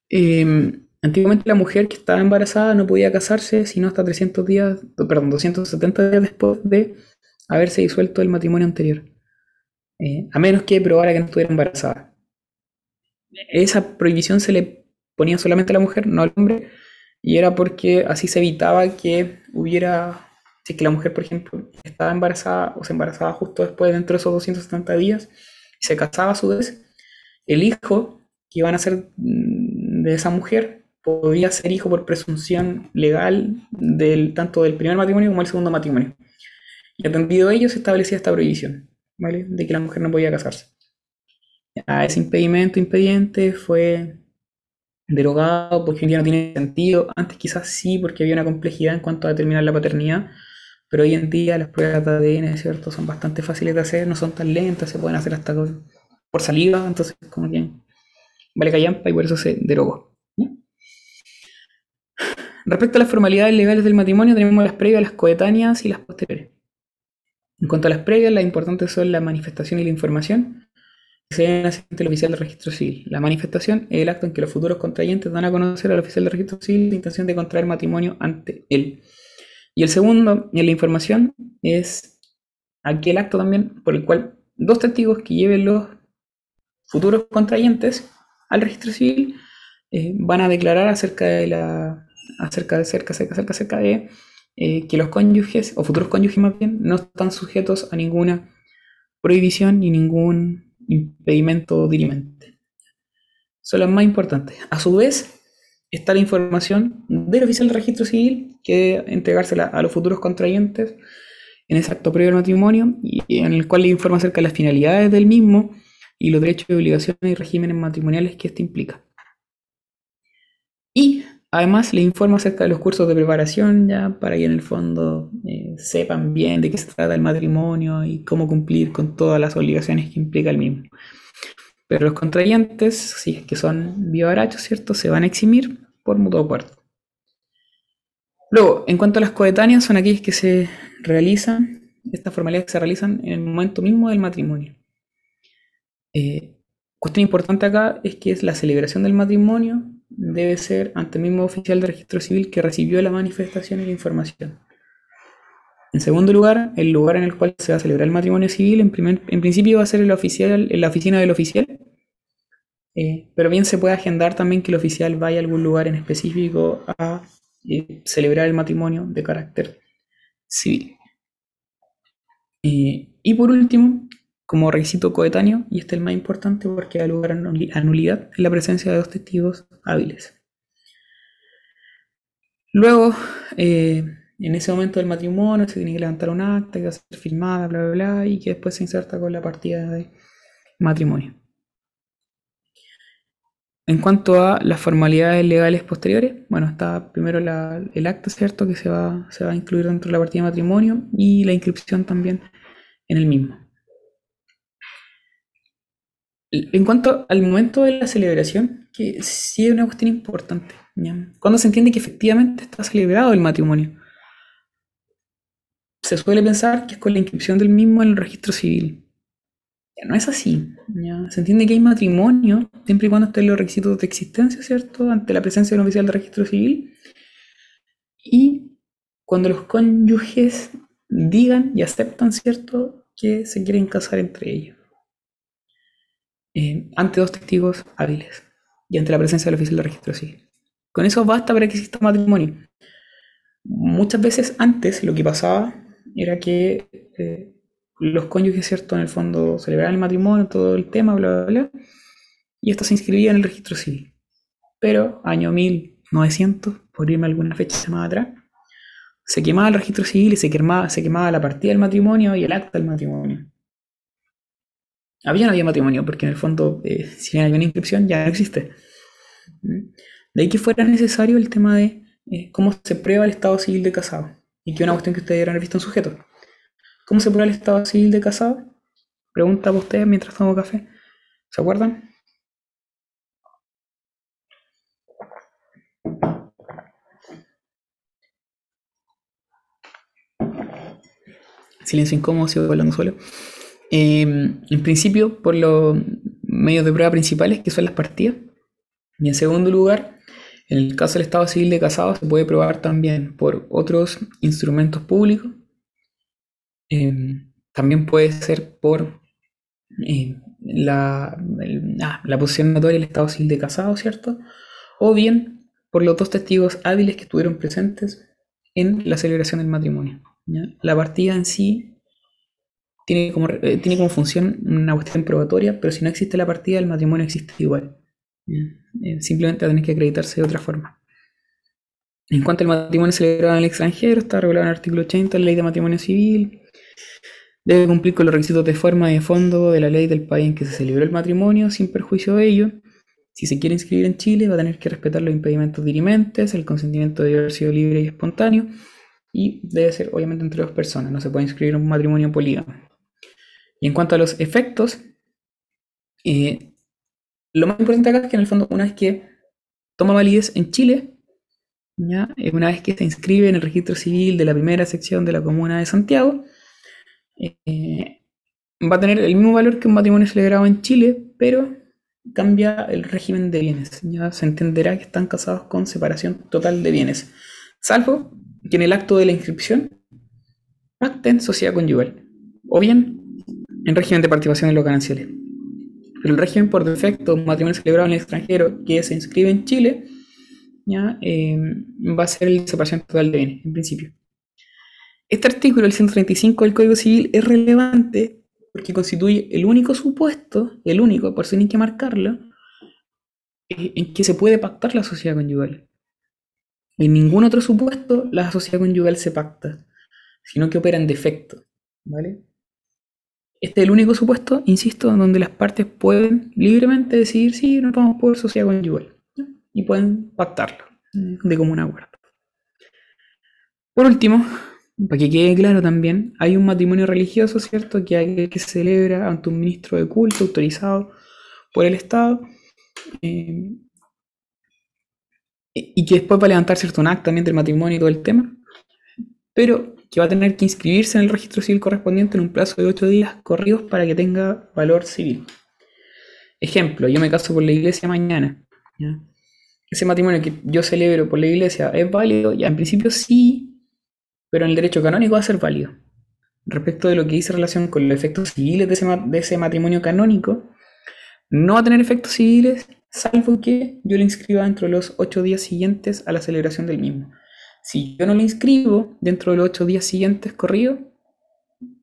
Eh, antiguamente la mujer que estaba embarazada no podía casarse sino hasta 300 días, perdón, 270 días después de haberse disuelto el matrimonio anterior. Eh, a menos que probara que no estuviera embarazada. Esa prohibición se le ponía solamente a la mujer, no al hombre, y era porque así se evitaba que hubiera, si que la mujer, por ejemplo, estaba embarazada o se embarazaba justo después, dentro de esos 270 días, y se casaba a su vez, el hijo que iban a ser mm, de esa mujer podía ser hijo por presunción legal del, tanto del primer matrimonio como del segundo matrimonio. Y atendido ello se establecía esta prohibición. De que la mujer no podía casarse. ese impedimento impediente fue derogado porque hoy día no tiene sentido. Antes quizás sí, porque había una complejidad en cuanto a determinar la paternidad, pero hoy en día las pruebas de ADN, ¿cierto? Son bastante fáciles de hacer, no son tan lentas, se pueden hacer hasta por saliva, entonces como que vale callampa y por eso se derogó. Respecto a las formalidades legales del matrimonio, tenemos las previas, las coetáneas y las posteriores. En cuanto a las previas, las importantes son la manifestación y la información que se ante el oficial de registro civil. La manifestación es el acto en que los futuros contrayentes dan a conocer al oficial de registro civil la intención de contraer matrimonio ante él. Y el segundo, en la información, es aquel acto también por el cual dos testigos que lleven los futuros contrayentes al registro civil eh, van a declarar acerca de la acerca de cerca, cerca, cerca, cerca de eh, que los cónyuges, o futuros cónyuges más bien, no están sujetos a ninguna prohibición ni ningún impedimento dirimente. Son las más importantes. A su vez, está la información del oficial de registro civil que debe entregársela a los futuros contrayentes en ese acto previo al matrimonio y en el cual le informa acerca de las finalidades del mismo y los derechos y obligaciones y regímenes matrimoniales que éste implica. Y Además, le informo acerca de los cursos de preparación ya para que en el fondo eh, sepan bien de qué se trata el matrimonio y cómo cumplir con todas las obligaciones que implica el mismo. Pero los contrayentes, si es que son vivarachos, ¿cierto? Se van a eximir por mutuo acuerdo. Luego, en cuanto a las coetáneas, son aquellas que se realizan, estas formalidades que se realizan en el momento mismo del matrimonio. Eh, cuestión importante acá es que es la celebración del matrimonio debe ser ante el mismo oficial de registro civil que recibió la manifestación y la información. En segundo lugar, el lugar en el cual se va a celebrar el matrimonio civil, en, principio va a ser el oficial, en la oficina del oficial, eh, pero bien se puede agendar también que el oficial vaya a algún lugar en específico a eh, celebrar el matrimonio de carácter civil. Eh, y por último, como requisito coetáneo, y este es el más importante porque da lugar a nulidad en la presencia de dos testigos hábiles. Luego, eh, en ese momento del matrimonio, se tiene que levantar un acta que va a ser firmada, bla, bla, bla, y que después se inserta con la partida de matrimonio. En cuanto a las formalidades legales posteriores, bueno, está primero el acta, ¿cierto? Que se va, se va a incluir dentro de la partida de matrimonio y la inscripción también en el mismo. En cuanto al momento de la celebración, que sí es una cuestión importante. Cuando se entiende que efectivamente está celebrado el matrimonio? Se suele pensar que es con la inscripción del mismo en el registro civil. no es así. Se entiende que hay matrimonio siempre y cuando estén los requisitos de existencia, ¿cierto? Ante la presencia de un oficial de registro civil. Y cuando los cónyuges digan y aceptan, ¿cierto? Que se quieren casar entre ellos. Eh, ante dos testigos hábiles y ante la presencia del oficial de registro civil. Con eso basta para que exista matrimonio. Muchas veces antes lo que pasaba era que eh, los cónyuges, ¿cierto? En el fondo celebraban el matrimonio, todo el tema, bla, bla, bla, y esto se inscribía en el registro civil. Pero año 1900, por irme alguna fecha más atrás, se quemaba el registro civil y se quemaba, se quemaba la partida del matrimonio y el acta del matrimonio. Había no había matrimonio, porque en el fondo, eh, si hay una inscripción, ya no existe. ¿Mm? De ahí que fuera necesario el tema de eh, cómo se prueba el estado civil de casado. Y que una cuestión que ustedes habrán visto en sujeto. ¿Cómo se prueba el estado civil de casado? Pregunta a ustedes mientras tomo café. ¿Se acuerdan? Silencio incómodo, sigo hablando solo. Em, en principio, por los medios de prueba principales, que son las partidas. Y en segundo lugar, en el caso del Estado civil de casado, se puede probar también por otros instrumentos públicos. Em, también puede ser por em, la, ah, la posición notoria del Estado civil de casado, ¿cierto? O bien por los dos testigos hábiles que estuvieron presentes en la celebración del matrimonio. La partida en sí tiene como, eh, tiene como función una cuestión probatoria, pero si no existe la partida, el matrimonio existe igual. Eh, simplemente tener que acreditarse de otra forma. En cuanto al matrimonio celebrado en el extranjero, está regulado en el artículo 80 de la ley de matrimonio civil. Debe cumplir con los requisitos de forma y de fondo de la ley del país en que se celebró el matrimonio, sin perjuicio de ello. Si se quiere inscribir en Chile, va a tener que respetar los impedimentos dirimentes, el consentimiento debe haber sido libre y espontáneo, y debe ser obviamente entre dos personas, no se puede inscribir un matrimonio polígamo. Y en cuanto a los efectos, eh, lo más importante acá es que en el fondo, una vez que toma validez en Chile, ¿ya? Eh, una vez que se inscribe en el registro civil de la primera sección de la comuna de Santiago, eh, va a tener el mismo valor que un matrimonio celebrado en Chile, pero cambia el régimen de bienes. Ya se entenderá que están casados con separación total de bienes, salvo que en el acto de la inscripción pacten sociedad conyugal, o bien en régimen de participación en los gananciales. Pero el régimen por defecto, un matrimonio celebrado en el extranjero que se inscribe en Chile, ya, eh, va a ser la separación total de bienes, en principio. Este artículo, el 135 del Código Civil, es relevante porque constituye el único supuesto, el único, por eso hay que marcarlo, eh, en que se puede pactar la sociedad conyugal. En ningún otro supuesto la sociedad conyugal se pacta, sino que opera en defecto. ¿vale? Este es el único supuesto, insisto, donde las partes pueden libremente decidir si no vamos por sociedad conyugal y pueden pactarlo de común acuerdo. Por último, para que quede claro también, hay un matrimonio religioso, ¿cierto? Que, hay, que se celebra ante un ministro de culto autorizado por el Estado. Eh, y que después va a levantar cierto un acta también del matrimonio y todo el tema. Pero que va a tener que inscribirse en el registro civil correspondiente en un plazo de ocho días corridos para que tenga valor civil. Ejemplo, yo me caso por la iglesia mañana. Ese matrimonio que yo celebro por la iglesia es válido, ya en principio sí, pero en el derecho canónico va a ser válido. Respecto de lo que dice relación con los efectos civiles de ese, de ese matrimonio canónico, no va a tener efectos civiles salvo que yo lo inscriba dentro de los ocho días siguientes a la celebración del mismo. Si yo no lo inscribo dentro de los ocho días siguientes corrido,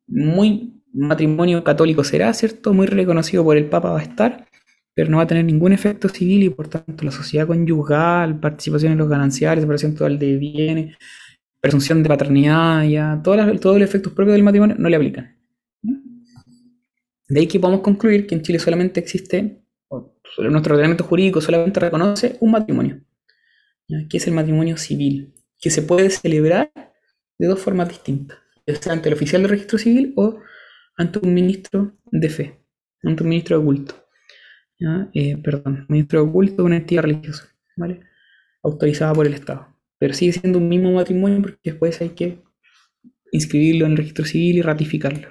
muy matrimonio católico será, ¿cierto? Muy reconocido por el Papa va a estar, pero no va a tener ningún efecto civil y por tanto la sociedad conyugal, participación en los gananciales, separación total de bienes, presunción de paternidad, ya, todos los efectos propios del matrimonio no le aplican. De ahí que podemos concluir que en Chile solamente existe, nuestro ordenamiento jurídico solamente reconoce un matrimonio, que es el matrimonio civil que se puede celebrar de dos formas distintas, ya sea ante el oficial de registro civil o ante un ministro de fe, ante un ministro de culto. Eh, perdón, ministro de culto de una entidad religiosa, ¿vale? Autorizada por el Estado. Pero sigue siendo un mismo matrimonio porque después hay que inscribirlo en el registro civil y ratificarlo.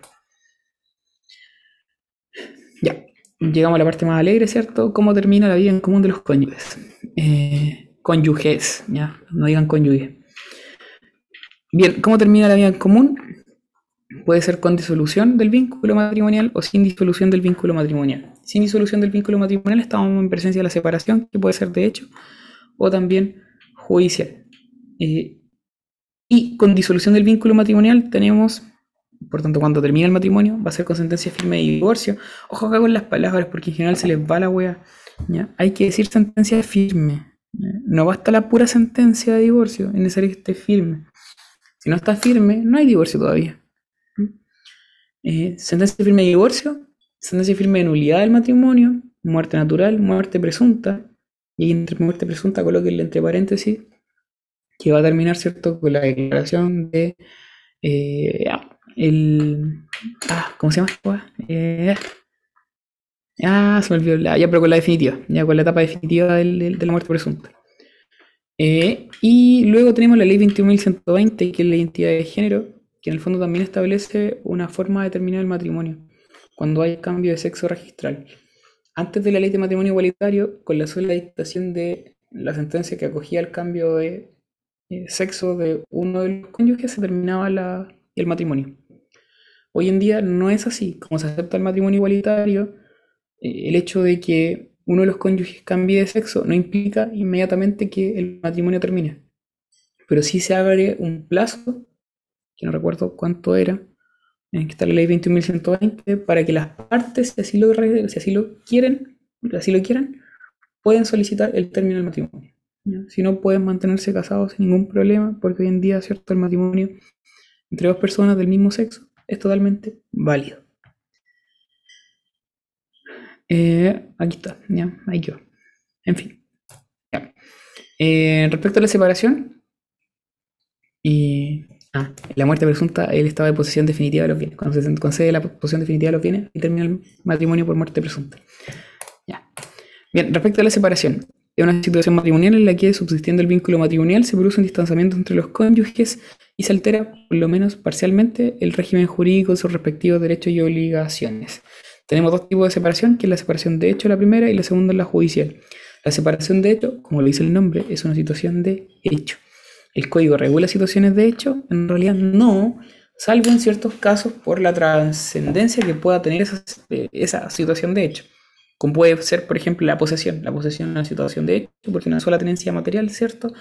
Ya, llegamos a la parte más alegre, ¿cierto? ¿Cómo termina la vida en común de los cónyuges? Eh, cónyuges, ya, no digan cónyuges. Bien, ¿cómo termina la vida en común? Puede ser con disolución del vínculo matrimonial o sin disolución del vínculo matrimonial. Sin disolución del vínculo matrimonial estamos en presencia de la separación, que puede ser de hecho, o también judicial. Eh, y con disolución del vínculo matrimonial tenemos, por tanto, cuando termina el matrimonio, va a ser con sentencia firme de divorcio. Ojo acá con las palabras, porque en general se les va la wea. Hay que decir sentencia firme. No basta la pura sentencia de divorcio, es necesario que esté firme. Si no está firme, no hay divorcio todavía. Eh, sentencia firme de divorcio, sentencia firme de nulidad del matrimonio, muerte natural, muerte presunta, y entre muerte presunta coloquenle entre paréntesis que va a terminar, ¿cierto?, con la declaración de eh, el ah, ¿cómo se llama? Eh, ah, se me olvidó, ya, pero con la definitiva, ya con la etapa definitiva de la muerte presunta. Eh, y luego tenemos la ley 21.120, que es la identidad de género, que en el fondo también establece una forma de determinar el matrimonio, cuando hay cambio de sexo registral. Antes de la ley de matrimonio igualitario, con la sola dictación de la sentencia que acogía el cambio de eh, sexo de uno de los cónyuges, se terminaba el matrimonio. Hoy en día no es así. Como se acepta el matrimonio igualitario, eh, el hecho de que uno de los cónyuges cambie de sexo no implica inmediatamente que el matrimonio termine. Pero sí se abre un plazo, que no recuerdo cuánto era, en que está la ley 21.120, para que las partes, si así lo, si así lo quieren, si así lo quieran, pueden solicitar el término del matrimonio. Si no, pueden mantenerse casados sin ningún problema, porque hoy en día, ¿cierto? El matrimonio entre dos personas del mismo sexo es totalmente válido. Eh, aquí está, ya, ahí yo. En fin. Eh, respecto a la separación, y ah, la muerte presunta el estado de posesión definitiva de los bienes. Cuando se concede la posesión definitiva de los bienes y termina el matrimonio por muerte presunta. Bien, respecto a la separación, es una situación matrimonial en la que, subsistiendo el vínculo matrimonial, se produce un distanciamiento entre los cónyuges y se altera, por lo menos parcialmente, el régimen jurídico de sus respectivos derechos y obligaciones. Tenemos dos tipos de separación, que es la separación de hecho la primera y la segunda es la judicial. La separación de hecho, como lo dice el nombre, es una situación de hecho. ¿El código regula situaciones de hecho? En realidad no, salvo en ciertos casos por la trascendencia que pueda tener esa, situación de hecho. Como puede ser, por ejemplo, la posesión. La posesión es una situación de hecho, porque una sola tenencia material, ¿cierto?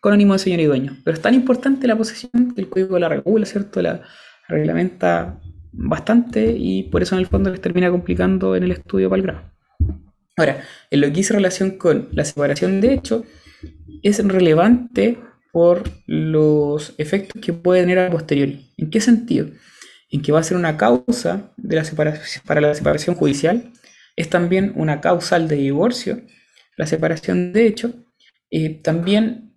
Con ánimo de señor y dueño. Pero es tan importante la posesión que el código la regula, ¿cierto? La reglamenta bastante y por eso en el fondo les termina complicando en el estudio para el grado. Ahora, en lo que hice relación con la separación de hecho, es relevante por los efectos que puede tener a posteriori. ¿En qué sentido? En que va a ser una causa de la separación, para la separación judicial, es también una causal de divorcio, la separación de hecho, eh, también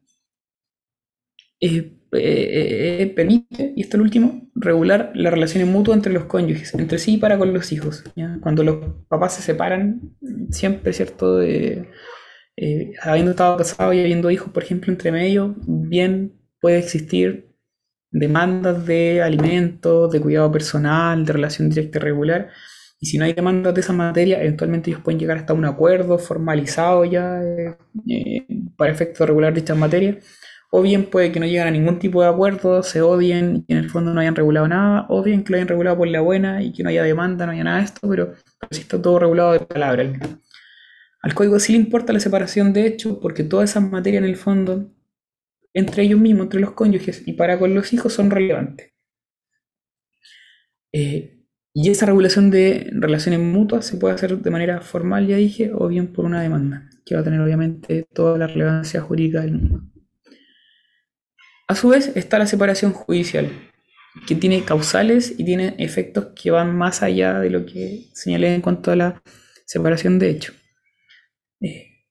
eh, eh, permite, y esto es lo último, regular las relaciones mutuas entre los cónyuges, entre sí y para con los hijos. Cuando los papás se separan, siempre, ¿cierto? habiendo estado casados y habiendo hijos, por ejemplo, entre medio, bien puede existir demandas de alimentos, de cuidado personal, de relación directa y regular, y si no hay demandas de esa materia, eventualmente ellos pueden llegar hasta un acuerdo formalizado ya eh, eh, para efecto de regular dichas materias. O bien puede que no lleguen a ningún tipo de acuerdo, se odien y en el fondo no hayan regulado nada. O bien que lo hayan regulado por la buena y que no haya demanda, no haya nada de esto, pero, si está todo regulado de palabra. Al código sí le importa la separación de hecho porque todas esas materias en el fondo, entre ellos mismos, entre los cónyuges y para con los hijos, son relevantes. Eh, y esa regulación de relaciones mutuas se puede hacer de manera formal, ya dije, o bien por una demanda, que va a tener obviamente toda la relevancia jurídica del mundo. A su vez está la separación judicial, que tiene causales y tiene efectos que van más allá de lo que señalé en cuanto a la separación de hecho. Eh,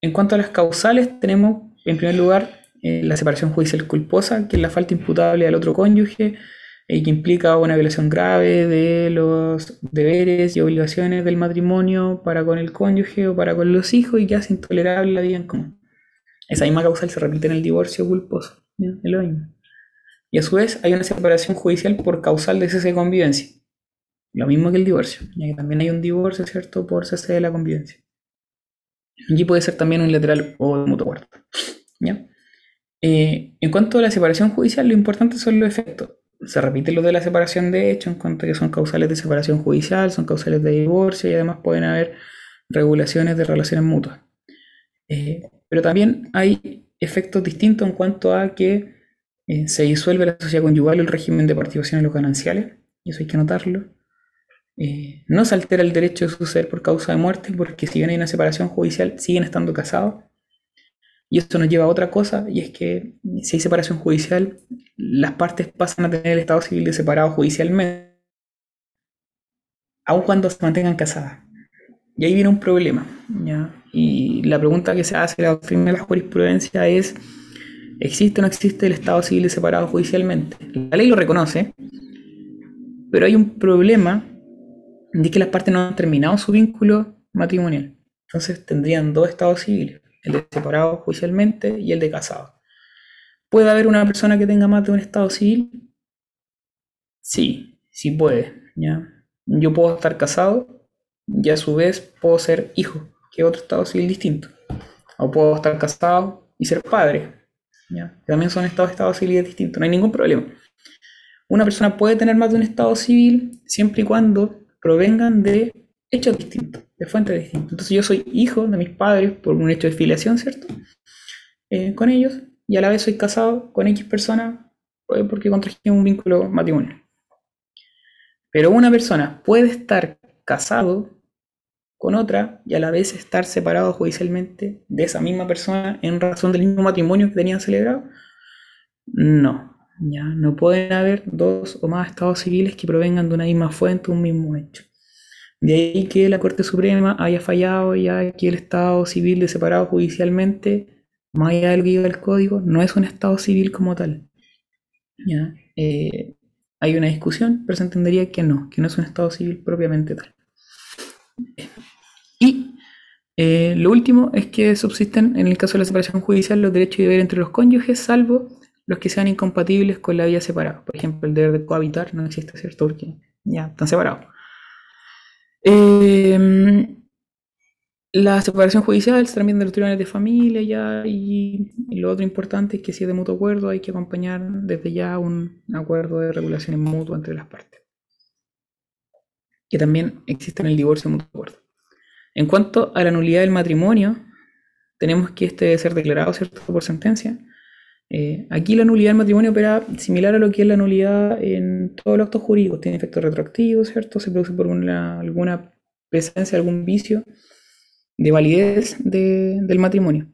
en cuanto a las causales, tenemos en primer lugar eh, la separación judicial culposa, que es la falta imputable al otro cónyuge, y que implica una violación grave de los deberes y obligaciones del matrimonio para con el cónyuge o para con los hijos y que hace intolerable la vida en común. Esa misma causal se repite en el divorcio culposo, mismo. Y a su vez hay una separación judicial por causal de cese de convivencia. Lo mismo que el divorcio, ya que también hay un divorcio, ¿cierto?, por cese de la convivencia. Y puede ser también un lateral o de mutuo acuerdo. ¿ya? Eh, en cuanto a la separación judicial, lo importante son los efectos se repite lo de la separación de hecho en cuanto a que son causales de separación judicial, son causales de divorcio y además pueden haber regulaciones de relaciones mutuas. Eh, pero también hay efectos distintos en cuanto a que eh, se disuelve la sociedad conyugal, el régimen de participación en los gananciales, y eso hay que notarlo. Eh, no se altera el derecho de suceder por causa de muerte, porque si bien hay una separación judicial, siguen estando casados. Y esto nos lleva a otra cosa, y es que si hay separación judicial, las partes pasan a tener el estado civil separado judicialmente, aun cuando se mantengan casadas. Y ahí viene un problema. Y la pregunta que se hace la doctrina de la jurisprudencia es, ¿existe o no existe el estado civil separado judicialmente? La ley lo reconoce, pero hay un problema de que las partes no han terminado su vínculo matrimonial. Entonces tendrían dos estados civiles el de separado judicialmente y el de casado. ¿Puede haber una persona que tenga más de un estado civil? Sí, sí puede. ¿ya? Yo puedo estar casado y a su vez puedo ser hijo, que otro estado civil distinto. O puedo estar casado y ser padre. ¿ya? también son estados, estados civiles distintos, no hay ningún problema. Una persona puede tener más de un estado civil siempre y cuando provengan de hechos distintos de fuentes distintas. Entonces yo soy hijo de mis padres por un hecho de filiación, ¿cierto? Eh, con ellos, y a la vez soy casado con X persona eh, porque contrajimos un vínculo matrimonial. Pero una persona puede estar casado con otra y a la vez estar separado judicialmente de esa misma persona en razón del mismo matrimonio que tenían celebrado. No, ya no pueden haber dos o más estados civiles que provengan de una misma fuente, un mismo hecho. De ahí que la Corte Suprema haya fallado ya que el Estado civil de separado judicialmente, más allá de lo que diga el código, no es un Estado civil como tal. ¿ya? Eh, hay una discusión, pero se entendería que no, que no es un Estado civil propiamente tal. Y eh, lo último es que subsisten, en el caso de la separación judicial, los derechos y deberes entre los cónyuges, salvo los que sean incompatibles con la vida separada. Por ejemplo, el deber de cohabitar no existe, ¿cierto? Porque ya están separados. Eh, la separación judicial también de los tribunales de familia ya y, lo otro importante es que si es de mutuo acuerdo hay que acompañar desde ya un acuerdo de regulaciones mutuas entre las partes. Que también existe en el divorcio de mutuo. En cuanto a la nulidad del matrimonio, tenemos que este debe ser declarado, ¿cierto?, por sentencia. Eh, aquí la nulidad del matrimonio opera similar a lo que es la nulidad en todos los actos jurídicos. Tiene efecto retroactivo, ¿cierto? Se produce por alguna presencia, algún vicio de validez del matrimonio.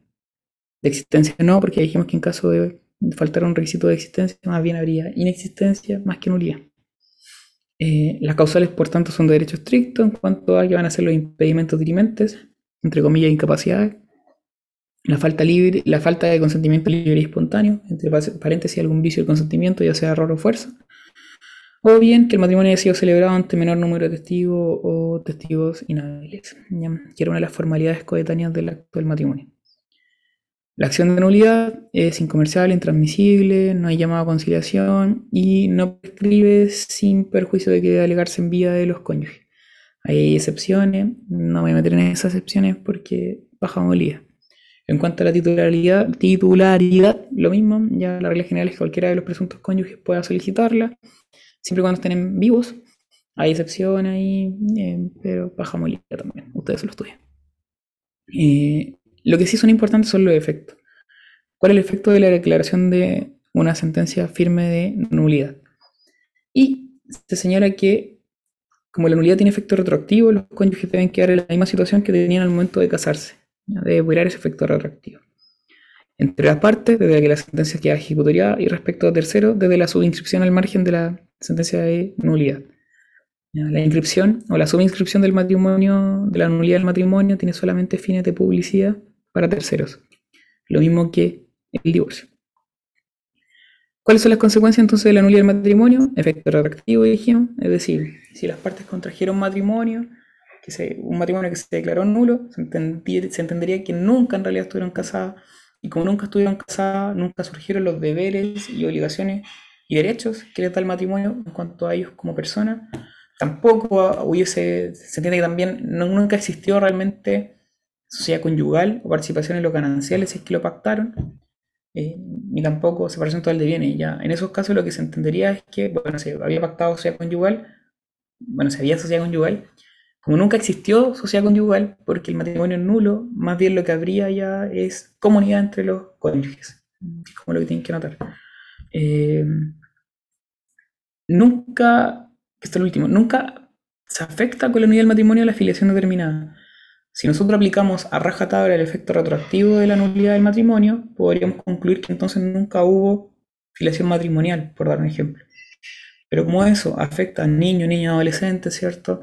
De existencia no, porque dijimos que en caso de faltar un requisito de existencia, más bien habría inexistencia más que nulidad. Eh, las causales, por tanto, son de derecho estricto en cuanto a que van a ser los impedimentos dirimentes, entre comillas, incapacidades. La falta, de consentimiento libre y espontáneo, entre paréntesis, algún vicio del consentimiento, ya sea error o fuerza. O bien que el matrimonio haya sido celebrado ante menor número de testigos o testigos inhábiles, que era una de las formalidades coetáneas del acto del matrimonio. La acción de nulidad es incomercial, intransmisible, no hay llamado a conciliación y no prescribe sin perjuicio de que debe alegarse en vía de los cónyuges. Hay excepciones, no voy a meter en esas excepciones porque baja molía. En cuanto a la titularidad, titularidad, lo mismo, ya la regla general es que cualquiera de los presuntos cónyuges pueda solicitarla siempre cuando estén vivos. Hay excepciones ahí, eh, pero baja muy también. Ustedes lo estudian. Eh, lo que sí son importantes son los efectos. ¿Cuál es el efecto de la declaración de una sentencia firme de nulidad? Y se señala que, como la nulidad tiene efecto retroactivo, los cónyuges deben quedar en la misma situación que tenían al momento de casarse. Debe curar ese efecto retroactivo entre las partes, desde que la sentencia queda ejecutoriada, y respecto a terceros, desde la subinscripción al margen de la sentencia de nulidad. La inscripción o la subinscripción del matrimonio, de la nulidad del matrimonio, tiene solamente fines de publicidad para terceros. Lo mismo que el divorcio. ¿Cuáles son las consecuencias entonces de la nulidad del matrimonio? Efecto retroactivo, dijimos. Es decir, si las partes contrajeron matrimonio, que un matrimonio que se declaró nulo, se, se entendería que nunca en realidad estuvieron casadas y como nunca estuvieron casadas, nunca surgieron los deberes y obligaciones y derechos que le da el matrimonio en cuanto a ellos como personas, tampoco hubiese, se entiende que también nunca existió realmente sociedad conyugal o participación en los gananciales si es que lo pactaron, eh, ni tampoco separación total de bienes. Ya en esos casos lo que se entendería es que, se había pactado sociedad conyugal, bueno, se había sociedad conyugal, como nunca existió sociedad conyugal, porque el matrimonio es nulo, más bien lo que habría ya es comunidad entre los cónyuges, es como lo que tienen que notar. Eh, nunca, esto es lo último, nunca se afecta con la unidad del matrimonio a la afiliación determinada. Si nosotros aplicamos a rajatabla el efecto retroactivo de la nulidad del matrimonio, podríamos concluir que entonces nunca hubo filiación matrimonial, por dar un ejemplo. Pero como eso afecta a niños, niños, adolescentes, ¿cierto?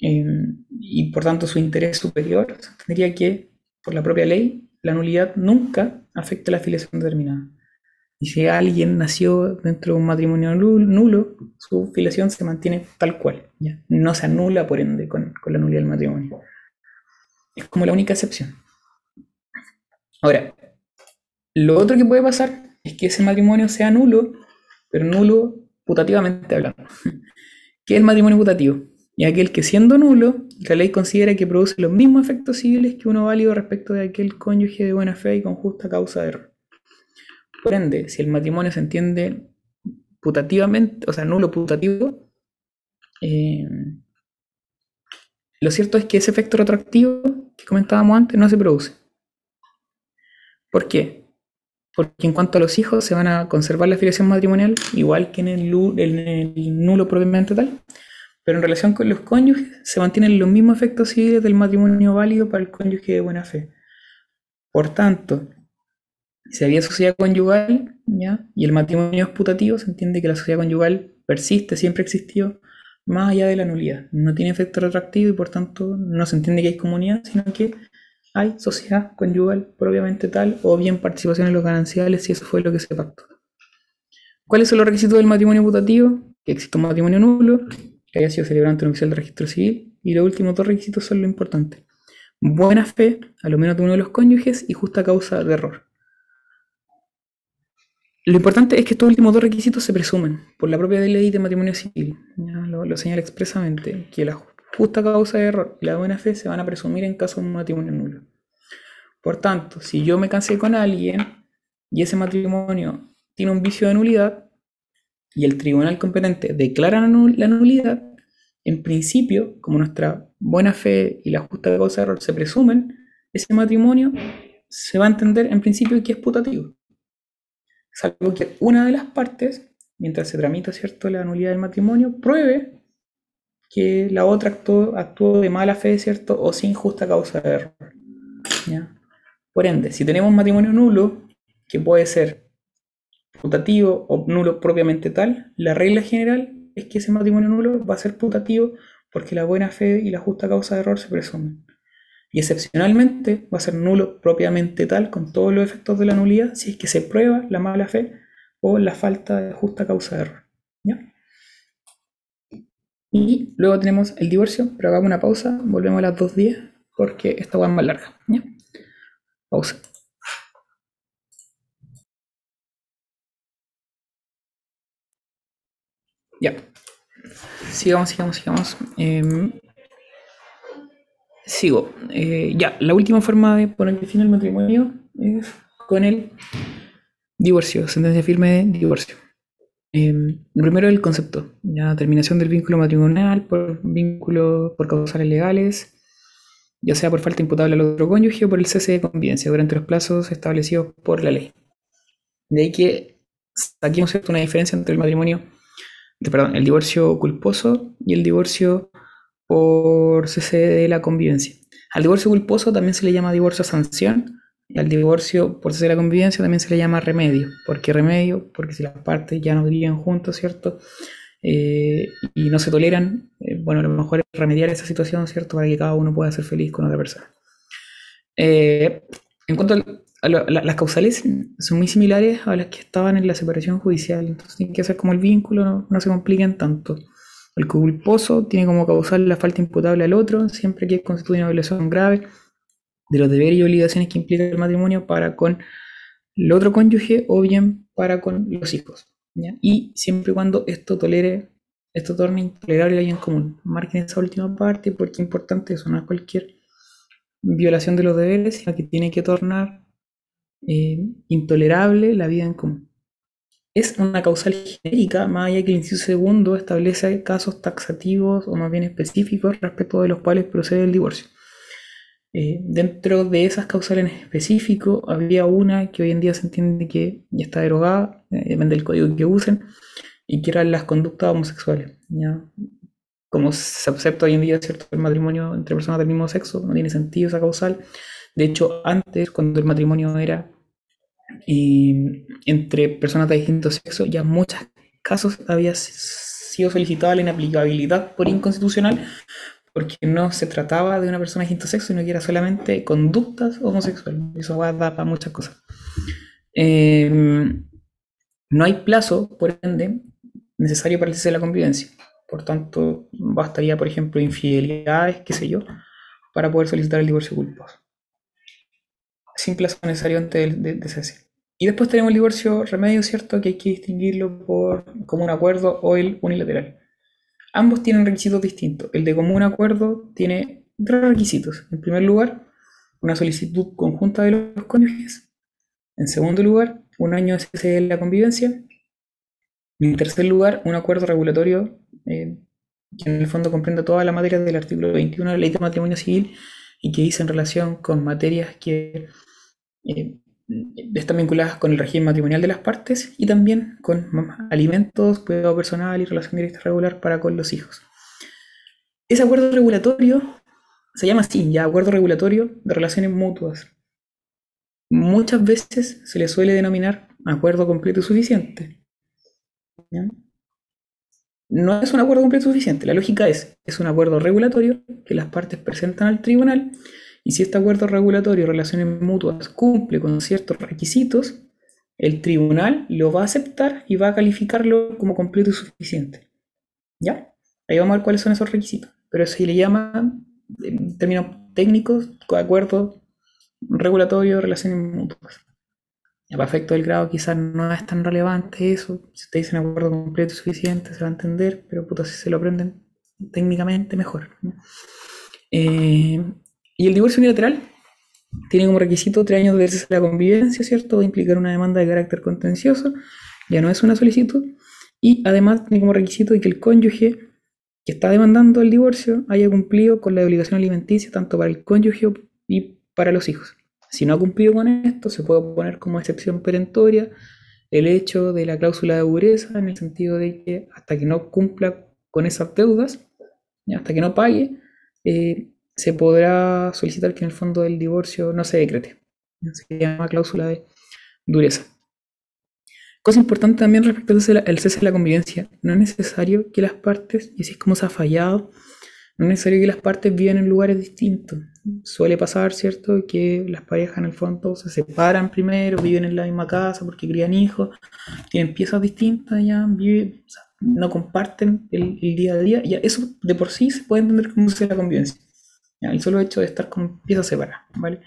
Em, y por tanto su interés superior, tendría que, por la propia ley, la nulidad nunca afecta la filiación determinada. Y si alguien nació dentro de un matrimonio nulo, su filiación se mantiene tal cual, ¿ya? no se anula por ende con la nulidad del matrimonio. Es como la única excepción. Ahora, lo otro que puede pasar es que ese matrimonio sea nulo, pero nulo putativamente hablando. ¿Qué es el matrimonio putativo? y aquel que siendo nulo, la ley considera que produce los mismos efectos civiles que uno válido respecto de aquel cónyuge de buena fe y con justa causa de error. Por ende, si el matrimonio se entiende putativamente, o sea, nulo putativo, eh, lo cierto es que ese efecto retroactivo que comentábamos antes no se produce. ¿Por qué? Porque en cuanto a los hijos se van a conservar la afiliación matrimonial, igual que en el, nulo propiamente tal, pero en relación con los cónyuges se mantienen los mismos efectos civiles del matrimonio válido para el cónyuge de buena fe. Por tanto, si había sociedad conyugal ¿ya? y el matrimonio es putativo, se entiende que la sociedad conyugal persiste, siempre existió, más allá de la nulidad. No tiene efecto retroactivo y por tanto no se entiende que hay comunidad, sino que hay sociedad conyugal propiamente tal o bien participación en los gananciales si eso fue lo que se pactó. ¿Cuáles son los requisitos del matrimonio putativo? Que exista un matrimonio nulo, que haya sido celebrado ante un oficial de registro civil y los últimos dos requisitos son lo importante. Buena fe, a lo menos de uno de los cónyuges, y justa causa de error. Lo importante es que estos últimos dos requisitos se presumen por la propia ley de matrimonio civil. lo, señala expresamente, que la justa causa de error y la buena fe se van a presumir en caso de un matrimonio nulo. Por tanto, si yo me casé con alguien y ese matrimonio tiene un vicio de nulidad y el tribunal competente declara la nulidad, en principio, como nuestra buena fe y la justa causa de error se presumen, ese matrimonio se va a entender en principio que es putativo. Salvo que una de las partes, mientras se tramita ¿cierto? la nulidad del matrimonio, pruebe que la otra actuó, de mala fe, ¿cierto? O sin justa causa de error. Por ende, si tenemos un matrimonio nulo, que puede ser putativo o nulo propiamente tal, la regla general es que ese matrimonio nulo va a ser putativo porque la buena fe y la justa causa de error se presumen. Y excepcionalmente va a ser nulo propiamente tal con todos los efectos de la nulidad si es que se prueba la mala fe o la falta de justa causa de error. Y luego tenemos el divorcio, pero hagamos una pausa, volvemos a las 2.10 porque esta va más larga. Pausa. Ya. Sigamos, sigamos, sigamos. Em, sigo. Eh, ya, la última forma de poner fin al matrimonio es con el divorcio, sentencia firme de divorcio. Em, primero el concepto, la terminación del vínculo matrimonial por vínculo por causales legales, ya sea por falta imputable al otro cónyuge o por el cese de convivencia durante los plazos establecidos por la ley. De ahí que saquemos una diferencia entre el matrimonio, perdón, el divorcio culposo y el divorcio por cese de la convivencia. Al divorcio culposo también se le llama divorcio sanción y al divorcio por cese de la convivencia también se le llama remedio. ¿Por qué remedio? Porque si las partes ya no viven juntos, ¿cierto? Eh, y no se toleran, eh, bueno, lo mejor es remediar esa situación, ¿cierto? Para que cada uno pueda ser feliz con otra persona. Eh, en cuanto a, las causales, son muy similares a las que estaban en la separación judicial, entonces tienen que hacer como el vínculo, no, se compliquen tanto. El culposo tiene como causal la falta imputable al otro, siempre que constituye una violación grave de los deberes y obligaciones que implica el matrimonio para con el otro cónyuge o bien para con los hijos. Y siempre y cuando esto tolere, esto torne intolerable el bien común. Marquen esa última parte porque es importante eso, no es cualquier violación de los deberes, sino que tiene que tornar eh, intolerable la vida en común. Es una causal genérica, más allá que el inciso segundo establece casos taxativos o más bien específicos respecto de los cuales procede el divorcio. Eh, dentro de esas causales en específico, había una que hoy en día se entiende que ya está derogada, eh, depende del código que usen, y que eran las conductas homosexuales. Como se acepta hoy en día ¿cierto? el matrimonio entre personas del mismo sexo, no tiene sentido esa causal. De hecho, antes, cuando el matrimonio era eh, entre personas de distinto sexo, ya en muchos casos había sido solicitada la inaplicabilidad por inconstitucional porque no se trataba de una persona de quinto sexo, sino que era solamente conductas homosexuales. Eso va a dar para muchas cosas. Em, no hay plazo, por ende, necesario para el cese de la convivencia. Por tanto, bastaría, por ejemplo, infidelidades, qué sé yo, para poder solicitar el divorcio culposo. Sin plazo necesario antes de, cese. Y después tenemos el divorcio remedio, ¿cierto? Que hay que distinguirlo por como un acuerdo o el unilateral. Ambos tienen requisitos distintos. El de común acuerdo tiene tres requisitos. En primer lugar, una solicitud conjunta de los cónyuges. En segundo lugar, un año de cese de la convivencia. Y en tercer lugar, un acuerdo regulatorio eh, que en el fondo comprende toda la materia del artículo 21 de la Ley de Matrimonio Civil y que dice en relación con materias que eh, están vinculadas con el régimen matrimonial de las partes y también con alimentos, cuidado personal y relación directa regular para con los hijos. Ese acuerdo regulatorio se llama así, ya acuerdo regulatorio de relaciones mutuas. Muchas veces se le suele denominar acuerdo completo y suficiente. no es un acuerdo completo suficiente. La lógica es, es un acuerdo regulatorio que las partes presentan al tribunal y si este acuerdo regulatorio de relaciones mutuas cumple con ciertos requisitos, el tribunal lo va a aceptar y va a calificarlo como completo y suficiente. ¿Ya? Ahí vamos a ver cuáles son esos requisitos. Pero se le llama, en términos técnicos, acuerdo regulatorio de relaciones mutuas. Ya para efecto del grado quizás no es tan relevante eso. Si te dicen acuerdo completo y suficiente, se va a entender, pero puta, si se lo aprenden técnicamente, mejor. Eh, y el divorcio unilateral tiene como requisito tres años de la convivencia, ¿cierto? Va a implicar una demanda de carácter contencioso, ya no es una solicitud. Y además tiene como requisito que el cónyuge que está demandando el divorcio haya cumplido con la obligación alimenticia tanto para el cónyuge y para los hijos. Si no ha cumplido con esto, se puede poner como excepción perentoria el hecho de la cláusula de dureza en el sentido de que hasta que no cumpla con esas deudas, hasta que no pague, eh, se podrá solicitar que en el fondo del divorcio no se decrete. Se llama cláusula de dureza. Cosa importante también respecto al cese de la convivencia. No es necesario que las partes, y así es como se ha fallado, no es necesario que las partes vivan en lugares distintos. Suele pasar, ¿cierto?, que las parejas en el fondo se separan primero, viven en la misma casa porque crían hijos, tienen piezas distintas, ya viven, no comparten el, día a día. Ya eso de por sí se puede entender como cese de la convivencia. El solo hecho de estar con piezas separadas, ¿vale?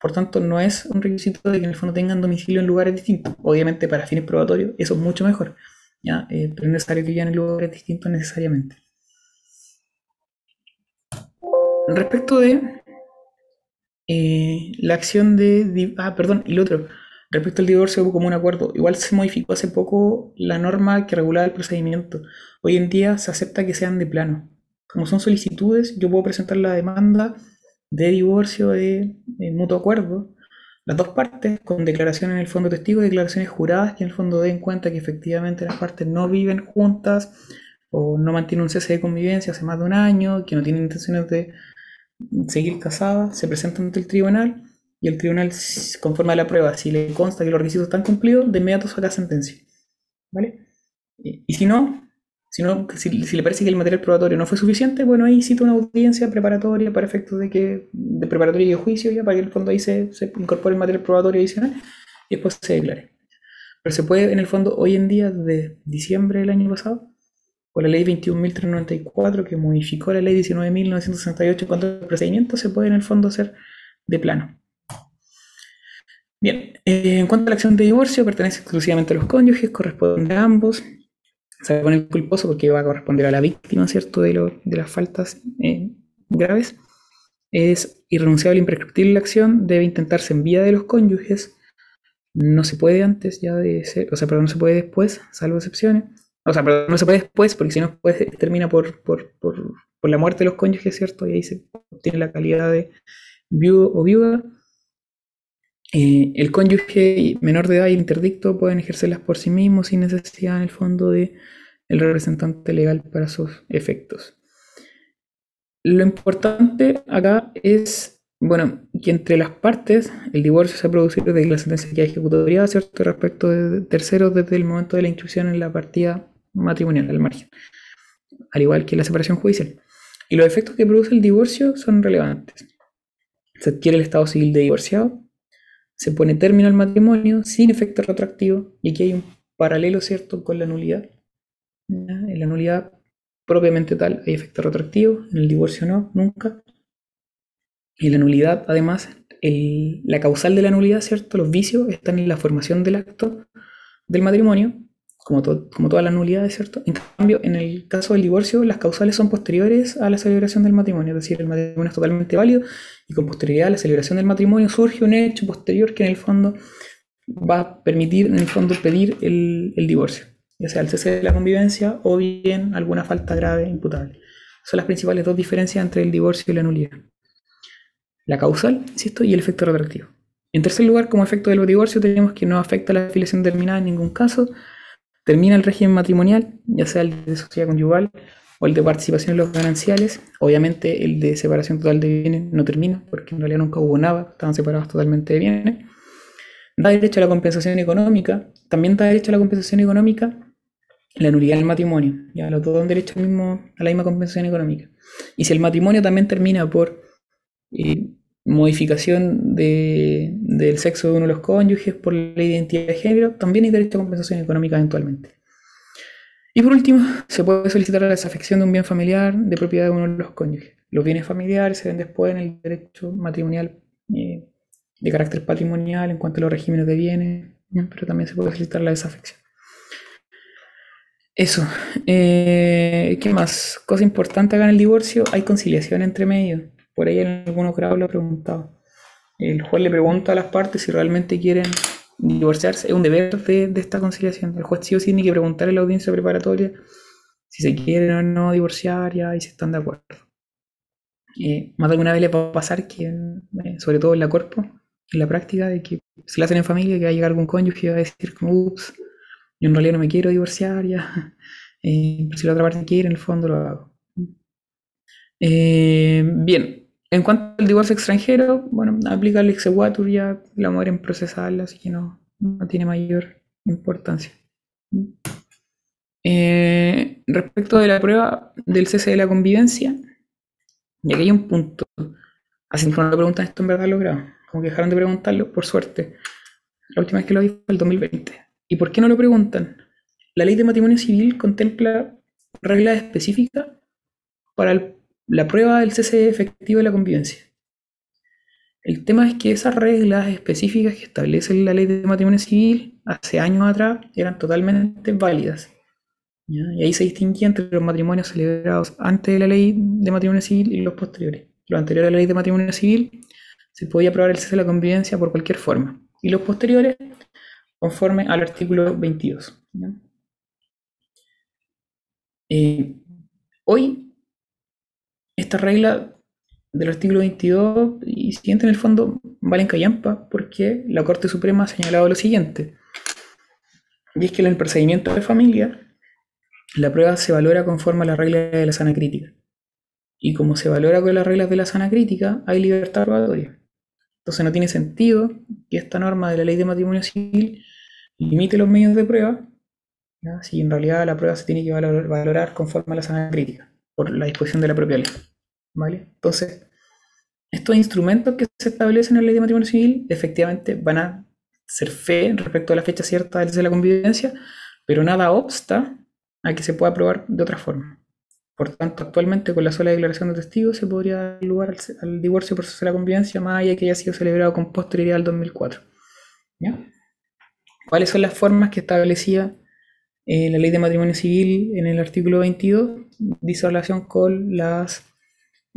Por tanto, no es un requisito de que en el fondo tengan domicilio en lugares distintos. Obviamente, para fines probatorios, eso es mucho mejor. ¿ya? Eh, es necesario que vivan en lugares distintos necesariamente. Respecto de eh, la acción de... Ah, perdón, y lo otro. Respecto al divorcio como un acuerdo, igual se modificó hace poco la norma que regula el procedimiento. Hoy en día se acepta que sean de plano. Como son solicitudes, yo puedo presentar la demanda de divorcio de, mutuo acuerdo, las dos partes, con declaraciones en el fondo testigo y declaraciones juradas que en el fondo den cuenta que efectivamente las partes no viven juntas o no mantienen un cese de convivencia hace más de un año, que no tienen intenciones de seguir casadas, se presentan ante el tribunal y el tribunal, conforme a la prueba, si le consta que los requisitos están cumplidos, de inmediato saca sentencia. ¿Vale? Y si no, si, si, le parece que el material probatorio no fue suficiente, bueno, ahí cita una audiencia preparatoria para efectos de que de preparatoria y de juicio, ya para que el fondo ahí se, se incorpore el material probatorio adicional y después se declare. Pero se puede, en el fondo, hoy en día, de diciembre del año pasado, con la ley 21.394, que modificó la ley 19.968 en cuanto al procedimiento, se puede en el fondo hacer de plano. Bien, eh, en cuanto a la acción de divorcio, pertenece exclusivamente a los cónyuges, corresponde a ambos se pone el culposo porque va a corresponder a la víctima, ¿cierto?, de, lo, de las faltas eh, graves. Es irrenunciable imprescriptible la acción, debe intentarse en vía de los cónyuges, no se puede antes ya de ser, o sea, perdón, no se puede después, salvo excepciones. O sea, perdón, no se puede después, porque si no, termina por, por, por, por la muerte de los cónyuges, ¿cierto? Y ahí se obtiene la calidad de viudo o viuda. Eh, el cónyuge menor de edad y el interdicto pueden ejercerlas por sí mismos sin necesidad en el fondo de el representante legal para sus efectos. Lo importante acá es, bueno, que entre las partes el divorcio se ha producido desde la sentencia ya ejecutoria, ¿cierto? Respecto de terceros desde el momento de la instrucción en la partida matrimonial al margen, al igual que la separación judicial. Y los efectos que produce el divorcio son relevantes. Se adquiere el estado civil de divorciado, se pone término al matrimonio sin efecto retroactivo, y aquí hay un paralelo, ¿cierto?, con la nulidad. En la nulidad propiamente tal hay efecto retroactivo, en el divorcio no, nunca. Y en la nulidad, además, la causal de la nulidad, ¿cierto? Los vicios están en la formación del acto del matrimonio, como, como todas las nulidades, ¿cierto? En cambio, en el caso del divorcio, las causales son posteriores a la celebración del matrimonio, es decir, el matrimonio es totalmente válido y con posterioridad a la celebración del matrimonio surge un hecho posterior que en el fondo va a permitir, en el fondo, pedir el, el divorcio ya sea el cese de la convivencia o bien alguna falta grave imputable. Son las principales dos diferencias entre el divorcio y la nulidad. La causal, insisto, y el efecto retroactivo. En tercer lugar, como efecto del divorcio, tenemos que no afecta la afiliación terminada en ningún caso, termina el régimen matrimonial, ya sea el de sociedad conyugal o el de participación en los gananciales. Obviamente el de separación total de bienes no termina, porque en realidad nunca hubo nada, estaban separados totalmente de bienes. Da derecho a la compensación económica, también da derecho a la compensación económica la nulidad del matrimonio. Ya los dos dan derecho al mismo, a la misma compensación económica. Y si el matrimonio también termina por eh, modificación de, del sexo de uno de los cónyuges por la identidad de género, también hay derecho a compensación económica eventualmente. Y por último, se puede solicitar la desafección de un bien familiar de propiedad de uno de los cónyuges. Los bienes familiares se ven después en el derecho matrimonial eh, de carácter patrimonial en cuanto a los regímenes de bienes, pero también se puede solicitar la desafección. Eso. Eh, ¿Qué más? Cosa importante acá en el divorcio, hay conciliación entre medios. Por ahí en algunos grados lo he preguntado. El juez le pregunta a las partes si realmente quieren divorciarse. Es un deber de, esta conciliación. El juez sí o sí tiene que preguntar en la audiencia preparatoria si se quieren o no divorciar ya y si están de acuerdo. Eh, más de alguna vez le va a pasar que, eh, sobre todo en la cuerpo, en la práctica, de que si la hacen en familia, que va a llegar algún cónyuge y va a decir ups, yo en realidad no me quiero divorciar ya, eh, si la otra parte quiere, en el fondo lo hago. Bien, en cuanto al divorcio extranjero, bueno, aplica el exequatur ya, la mujer en procesal, así que no, no tiene mayor importancia. Eh, respecto de la prueba del cese de la convivencia, y aquí hay un punto. Así que no lo preguntan esto en verdad lo grabo. Como que dejaron de preguntarlo, por suerte. La última vez que lo vi fue el 2020. ¿Y por qué no lo preguntan? La ley de matrimonio civil contempla reglas específicas para la prueba del cese efectivo de la convivencia. El tema es que esas reglas específicas que establece la ley de matrimonio civil hace años atrás eran totalmente válidas. Y ahí se distinguía entre los matrimonios celebrados antes de la ley de matrimonio civil y los posteriores. Los anteriores a la ley de matrimonio civil se podía probar el cese de la convivencia por cualquier forma. Y los posteriores conforme al artículo 22. Eh, hoy, esta regla del artículo 22 y siguiente en el fondo valen callampa porque la Corte Suprema ha señalado lo siguiente. Y es que en el procedimiento de familia la prueba se valora conforme a la regla de la sana crítica. Y como se valora con las reglas de la sana crítica, hay libertad probatoria. Entonces no tiene sentido que esta norma de la ley de matrimonio civil limite los medios de prueba, si en realidad la prueba se tiene que valorar conforme a la sana crítica, por la disposición de la propia ley. ¿Vale? Entonces, estos instrumentos que se establecen en la ley de matrimonio civil efectivamente van a ser fe respecto a la fecha cierta de la convivencia, pero nada obsta a que se pueda aprobar de otra forma. Por tanto, actualmente con la sola declaración de testigos se podría dar lugar al, divorcio por de la convivencia más allá que haya sido celebrado con posterioridad al 2004. ¿Ya? ¿Cuáles son las formas que establecía eh, la ley de matrimonio civil en el artículo 22? Dice relación con las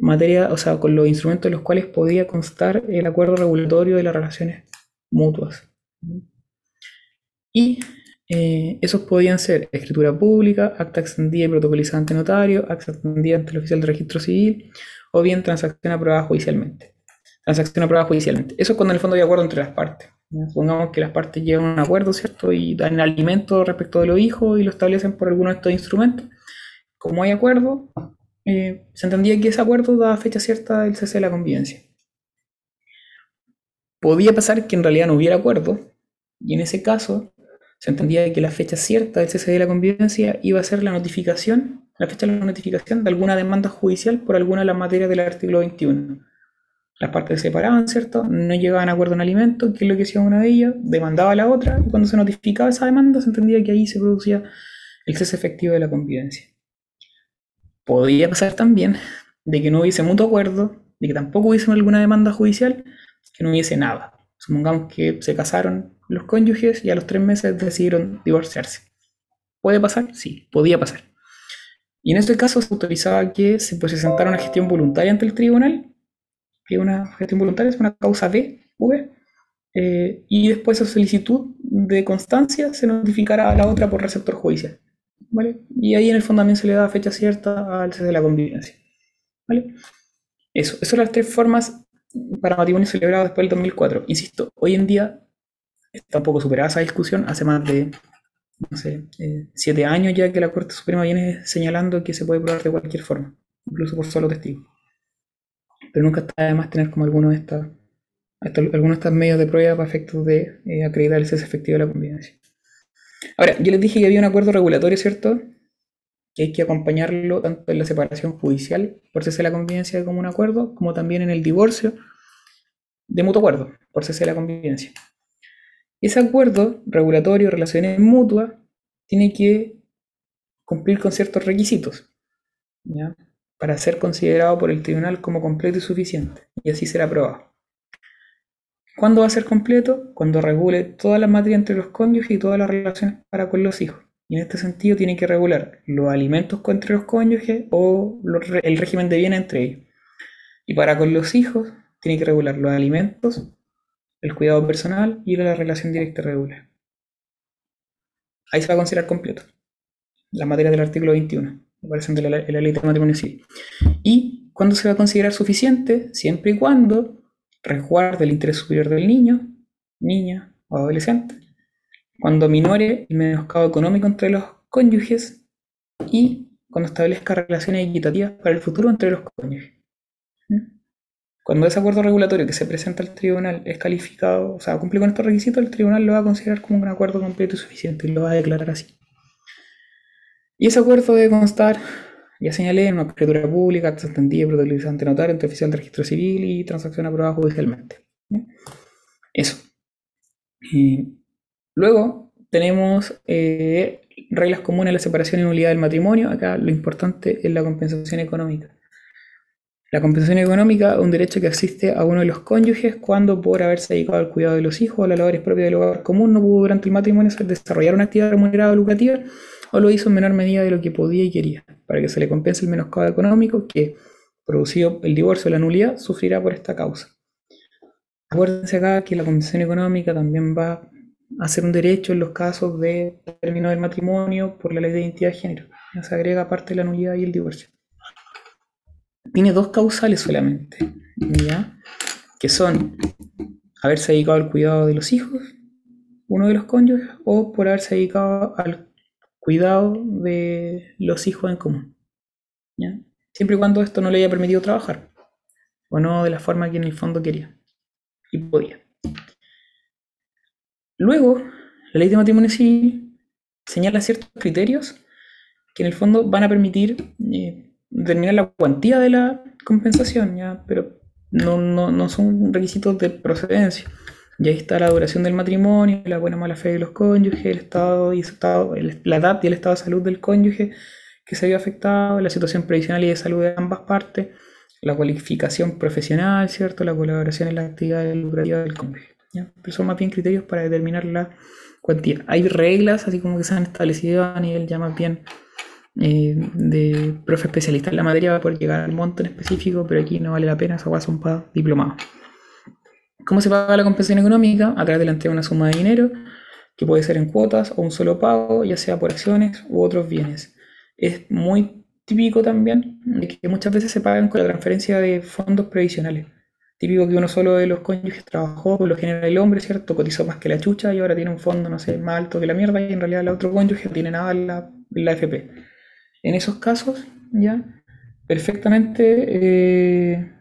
materias, o sea, con los instrumentos en los cuales podía constar el acuerdo regulatorio de las relaciones mutuas. Y eh, esos podían ser escritura pública, acta extendida y protocolizada ante notario, acta extendida ante el oficial de registro civil, o bien transacción aprobada judicialmente. Transacción aprobada judicialmente. Eso es cuando en el fondo hay acuerdo entre las partes. Supongamos que las partes llegan a un acuerdo, ¿cierto? Y dan alimento respecto de los hijos y lo establecen por alguno de estos instrumentos. Como hay acuerdo, eh, se entendía que ese acuerdo da fecha cierta del cese de la convivencia. Podía pasar que en realidad no hubiera acuerdo, y en ese caso se entendía que la fecha cierta del cese de la convivencia iba a ser la notificación, la fecha de la notificación de alguna demanda judicial por alguna de las materias del artículo 21. Las partes se separaban, ¿cierto? No llegaban a acuerdo en alimento, que es lo que hacía una de ellas, demandaba a la otra, y cuando se notificaba esa demanda se entendía que ahí se producía el cese efectivo de la convivencia. Podía pasar también de que no hubiese mutuo acuerdo, de que tampoco hubiese alguna demanda judicial, que no hubiese nada. Supongamos que se casaron los cónyuges y a los tres meses decidieron divorciarse. ¿Puede pasar? Sí, podía pasar. Y en este caso se autorizaba que se presentara una gestión voluntaria ante el tribunal, que una gestión voluntaria, es una causa B, V, eh, y después esa solicitud de constancia se notificará a la otra por receptor judicial. ¿Vale? Y ahí en el fondo también se le da fecha cierta al cese de la convivencia. ¿vale? Eso, esas son las tres formas para matrimonio celebrado después del 2004. Insisto, hoy en día está un poco superada esa discusión, hace más de, no sé, eh, siete años ya que la Corte Suprema viene señalando que se puede probar de cualquier forma, incluso por solo testigo. Pero nunca está de más tener como alguno de algunos de estos medios de prueba para efectos de eh, acreditar el cese efectivo de la convivencia. Ahora, yo les dije que había un acuerdo regulatorio, ¿cierto? Que hay que acompañarlo tanto en la separación judicial, por cese de la convivencia como un acuerdo, como también en el divorcio de mutuo acuerdo, por cese de la convivencia. Ese acuerdo regulatorio, relaciones mutuas, tiene que cumplir con ciertos requisitos, ¿ya? Para ser considerado por el tribunal como completo y suficiente, y así será aprobado. ¿Cuándo va a ser completo? Cuando regule todas las materias entre los cónyuges y todas las relaciones para con los hijos. Y en este sentido tiene que regular los alimentos entre los cónyuges o el régimen de bienes entre ellos. Y para con los hijos tiene que regular los alimentos, el cuidado personal y la relación directa regular. Ahí se va a considerar completo. La materia del artículo 21, de la, la ley de matrimonio civil. ¿Y cuándo se va a considerar suficiente? Siempre y cuando resguarde el interés superior del niño, niña o adolescente, cuando minore el menoscabo económico entre los cónyuges y cuando establezca relaciones equitativas para el futuro entre los cónyuges. ¿Mm? Cuando ese acuerdo regulatorio que se presenta al tribunal es calificado, o sea, cumple con estos requisitos, el tribunal lo va a considerar como un acuerdo completo y suficiente y lo va a declarar así. Y ese acuerdo debe constar ya señalé en una escritura pública, acta extendida y ante entre oficial de registro civil y transacción aprobada judicialmente. Eso. luego tenemos eh, reglas comunes a la separación y nulidad del matrimonio. Acá lo importante es la compensación económica. La compensación económica es un derecho que existe a uno de los cónyuges cuando por haberse dedicado al cuidado de los hijos o a las labores propias del hogar común no pudo durante el matrimonio desarrollar una actividad remunerada o lucrativa o lo hizo en menor medida de lo que podía y quería, para que se le compense el menoscabo económico que, producido el divorcio o la nulidad, sufrirá por esta causa. Acuérdense acá que la compensación económica también va a ser un derecho en los casos de término del matrimonio por la ley de identidad de género. Se agrega aparte la nulidad y el divorcio. Tiene dos causales solamente, que son haberse dedicado al cuidado de los hijos, uno de los cónyuges, o por haberse dedicado al cuidado de los hijos en común. Siempre y cuando esto no le haya permitido trabajar, o no de la forma que en el fondo quería y podía. Luego, la ley de matrimonio civil señala ciertos criterios que en el fondo van a permitir eh, determinar la cuantía de la compensación, ¿ya? pero no, no, no son requisitos de procedencia. Y ahí está la duración del matrimonio, la buena mala fe de los cónyuges, el estado y estado, la edad y el estado de salud del cónyuge que se había afectado, la situación previsional y de salud de ambas partes, la cualificación profesional, ¿cierto? La colaboración en la actividad lucrativa del cónyuge. Pero son más bien criterios para determinar la cuantía. Hay reglas así como que se han establecido a nivel ya más bien eh, de profe especialista en la materia para poder llegar al monto en específico, pero aquí no vale la pena, esa son para diplomados. ¿Cómo se paga la compensación económica? A través de de una suma de dinero, que puede ser en cuotas o un solo pago, ya sea por acciones u otros bienes. Es muy típico también de que muchas veces se pagan con la transferencia de fondos previsionales. Típico que uno solo de los cónyuges trabajó, lo general el hombre, ¿cierto? Cotizó más que la chucha y ahora tiene un fondo, no sé, más alto que la mierda y en realidad el otro cónyuge no tiene nada en la, la FP. En esos casos, ya, perfectamente eh,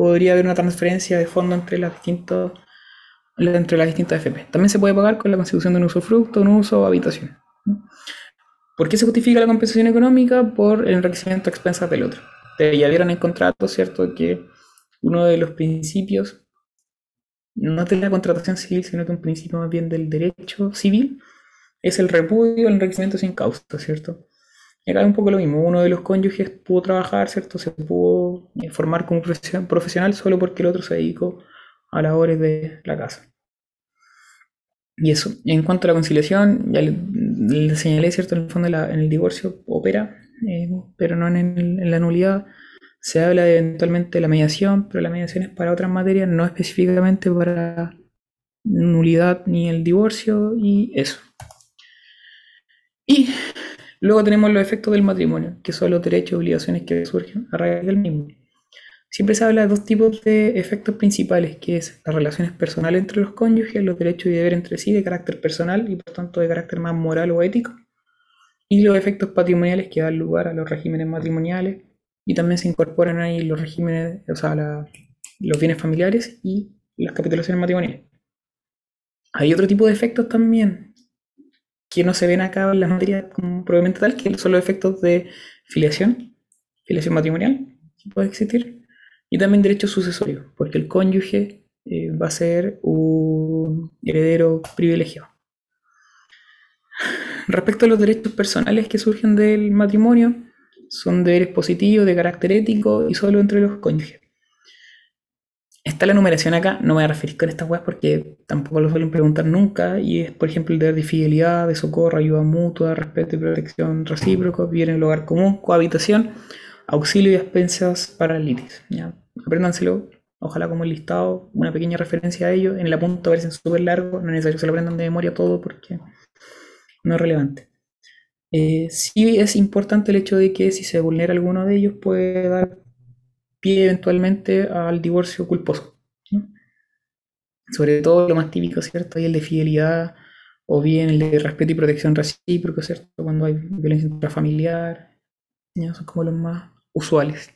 podría haber una transferencia de fondo entre las distintas entre las distintas FP. También se puede pagar con la constitución de un usufructo, un uso o habitación. ¿Por qué se justifica la compensación económica? Por el enriquecimiento a expensas del otro. ya vieron en contrato, ¿cierto?, que uno de los principios, no de la contratación civil, sino que un principio más bien del derecho civil, es el repudio al enriquecimiento sin causa, ¿cierto? Era un poco lo mismo. Uno de los cónyuges pudo trabajar, ¿cierto? Se pudo formar como profesional solo porque el otro se dedicó a labores de la casa. Y eso. En cuanto a la conciliación, ya le, señalé, ¿cierto? En el fondo, en el divorcio opera, eh, pero no en, la nulidad. Se habla de eventualmente la mediación, pero la mediación es para otras materias, no específicamente para nulidad ni el divorcio y eso. Y Luego tenemos los efectos del matrimonio, que son los derechos y obligaciones que surgen a raíz del mismo. Siempre se habla de dos tipos de efectos principales, que es las relaciones personales entre los cónyuges, los derechos y deberes entre sí de carácter personal y por tanto de carácter más moral o ético, y los efectos patrimoniales que dan lugar a los regímenes matrimoniales, y también se incorporan ahí los regímenes, o sea, los bienes familiares y las capitulaciones matrimoniales. Hay otro tipo de efectos también, que no se ven acá en la materia como probablemente tal, que son los efectos de filiación, filiación matrimonial, que puede existir, y también derechos sucesorios, porque el cónyuge eh, va a ser un heredero privilegiado. Respecto a los derechos personales que surgen del matrimonio, son deberes positivos de carácter ético y solo entre los cónyuges. Está la numeración acá, no me voy a referir con estas webs porque tampoco lo suelen preguntar nunca, y es por ejemplo el deber de fidelidad, de socorro, ayuda mutua, respeto y protección recíproco, vivir en el hogar común, cohabitación, auxilio y expensas para litis. ¿ya? Apréndanselo, ojalá como el listado, una pequeña referencia a ello, en el apunto a ver si es súper largo, no es necesario que se lo aprendan de memoria todo porque no es relevante. Eh, sí es importante el hecho de que si se vulnera alguno de ellos puede dar pie eventualmente al divorcio culposo. Sobre todo lo más típico, ¿cierto? Hay el de fidelidad o bien el de respeto y protección recíproco, ¿cierto? Cuando hay violencia intrafamiliar, son como los más usuales.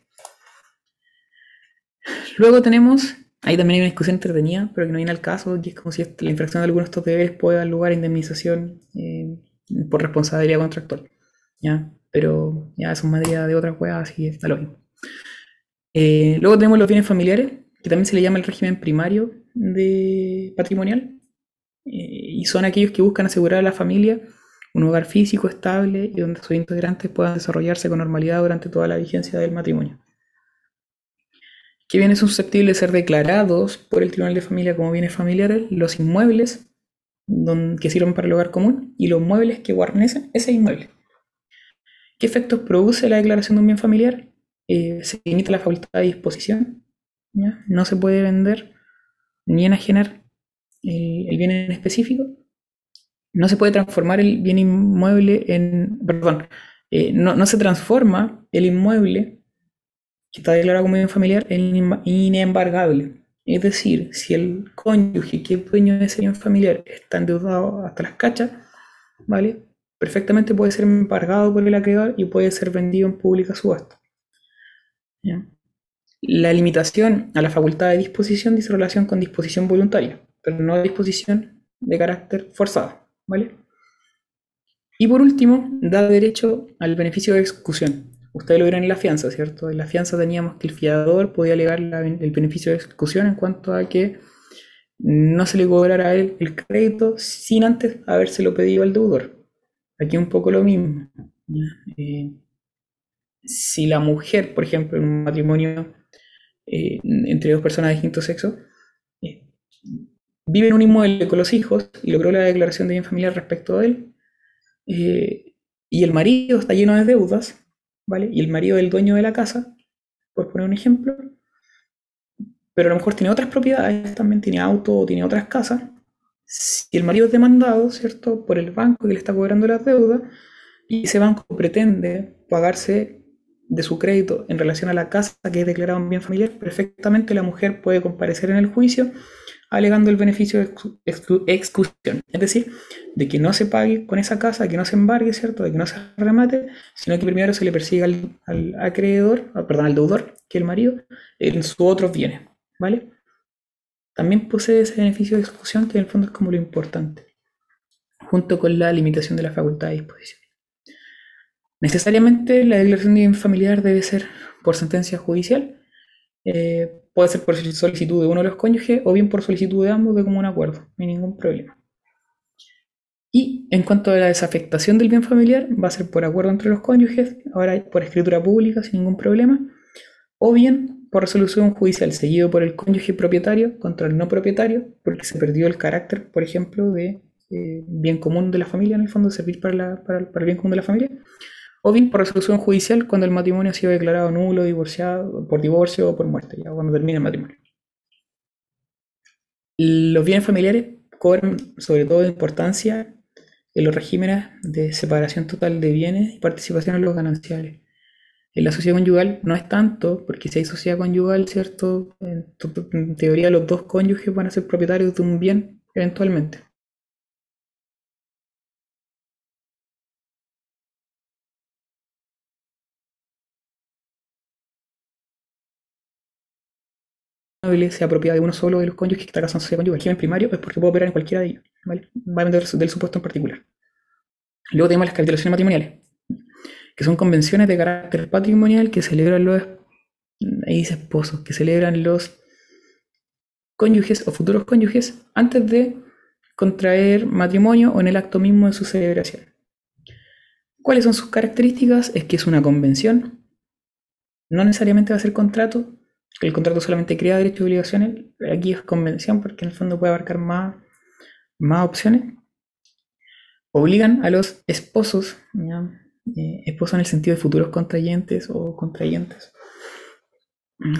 Luego tenemos, ahí también hay una discusión entretenida, pero que no viene al caso, que es como si la infracción de algunos de estos deberes puede dar lugar a indemnización eh, por responsabilidad contractual. ¿ya? Pero ya es una materia de otras cosas, así está lo mismo. Eh, luego tenemos los bienes familiares, que también se le llama el régimen primario de patrimonial, eh, y son aquellos que buscan asegurar a la familia un hogar físico estable y donde sus integrantes puedan desarrollarse con normalidad durante toda la vigencia del matrimonio. ¿Qué bienes son susceptibles de ser declarados por el Tribunal de Familia como bienes familiares? Los inmuebles que sirven para el hogar común y los muebles que guarnecen ese inmueble. ¿Qué efectos produce la declaración de un bien familiar? Eh, se limita la facultad de disposición, no se puede vender ni enajenar el bien en específico, no se puede transformar el bien inmueble en, perdón, eh, no, no, se transforma el inmueble que está declarado como bien familiar en inembargable. Es decir, si el cónyuge que es dueño de ese bien familiar está endeudado hasta las cachas, ¿vale? Perfectamente puede ser embargado por el acreedor y puede ser vendido en pública subasta. La limitación a la facultad de disposición dice relación con disposición voluntaria, pero no disposición de carácter forzado, ¿vale? Y por último, da derecho al beneficio de ejecución. Ustedes lo vieron en la fianza, ¿cierto? En la fianza teníamos que el fiador podía alegar el beneficio de ejecución en cuanto a que no se le cobrara a él el crédito sin antes habérselo pedido al deudor. Aquí un poco lo mismo. Eh, si la mujer, por ejemplo, en un matrimonio eh, entre dos personas de distinto sexo, vive en un inmueble con los hijos y logró la declaración de bien familiar respecto a él, eh, y el marido está lleno de deudas, ¿vale? Y el marido es el dueño de la casa, por poner un ejemplo, pero a lo mejor tiene otras propiedades, también tiene auto o tiene otras casas. Si el marido es demandado, ¿cierto?, por el banco que le está cobrando las deudas, y ese banco pretende pagarse de su crédito en relación a la casa que es declarado un bien familiar, perfectamente la mujer puede comparecer en el juicio alegando el beneficio de exclusión. Es decir, de que no se pague con esa casa, que no se embargue, ¿cierto? De que no se remate, sino que primero se le persiga al, acreedor, ah, perdón, al deudor, que el marido, en sus otros bienes, ¿vale? También posee ese beneficio de exclusión que en el fondo es como lo importante, junto con la limitación de la facultad de disposición. Necesariamente la declaración de bien familiar debe ser por sentencia judicial. Eh, puede ser por solicitud de uno de los cónyuges o bien por solicitud de ambos de común acuerdo. No hay ningún problema. Y en cuanto a la desafectación del bien familiar, va a ser por acuerdo entre los cónyuges, ahora por escritura pública sin ningún problema, o bien por resolución judicial seguido por el cónyuge propietario contra el no propietario, porque se perdió el carácter, por ejemplo, de eh, bien común de la familia, en el fondo, servir para, para el bien común de la familia, o bien por resolución judicial cuando el matrimonio ha sido declarado nulo, divorciado, por divorcio o por muerte, ya cuando termina el matrimonio. Los bienes familiares cobran sobre todo importancia en los regímenes de separación total de bienes y participación en los gananciales. En la sociedad conyugal no es tanto, porque si hay sociedad conyugal, ¿cierto? En, teoría los dos cónyuges van a ser propietarios de un bien eventualmente. Sea propiedad de uno solo de los cónyuges que está casado en sociedad conyugal. Régimen primario es porque puede operar en cualquiera de ellos. Va a depender del supuesto en particular. Luego tenemos las capitulaciones matrimoniales, que son convenciones de carácter patrimonial que celebran los ahí dice esposos, que celebran los cónyuges o futuros cónyuges antes de contraer matrimonio o en el acto mismo de su celebración. ¿Cuáles son sus características? Es que es una convención, no necesariamente va a ser contrato, el contrato solamente crea derechos y obligaciones, aquí es convención porque en el fondo puede abarcar más, más opciones. Obligan a los esposos, eh, esposos en el sentido de futuros contrayentes o contrayentes.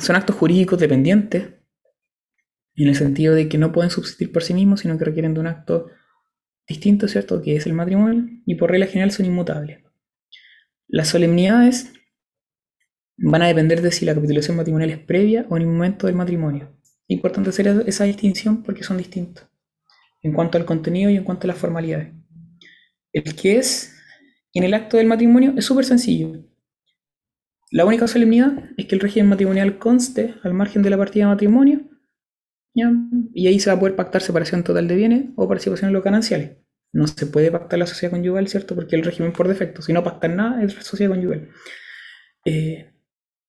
Son actos jurídicos dependientes, en el sentido de que no pueden subsistir por sí mismos, sino que requieren de un acto distinto, ¿cierto? Que es el matrimonio, y por regla general son inmutables. Las solemnidades van a depender de si la capitulación matrimonial es previa o en el momento del matrimonio. Importante hacer esa distinción porque son distintos en cuanto al contenido y en cuanto a las formalidades. El que es en el acto del matrimonio es súper sencillo. La única solemnidad es que el régimen matrimonial conste al margen de la partida de matrimonio y ahí se va a poder pactar separación total de bienes o participación en los gananciales. No se puede pactar la sociedad conyugal, ¿cierto? Porque el régimen por defecto, si no pactan nada, es sociedad conyugal. Eh,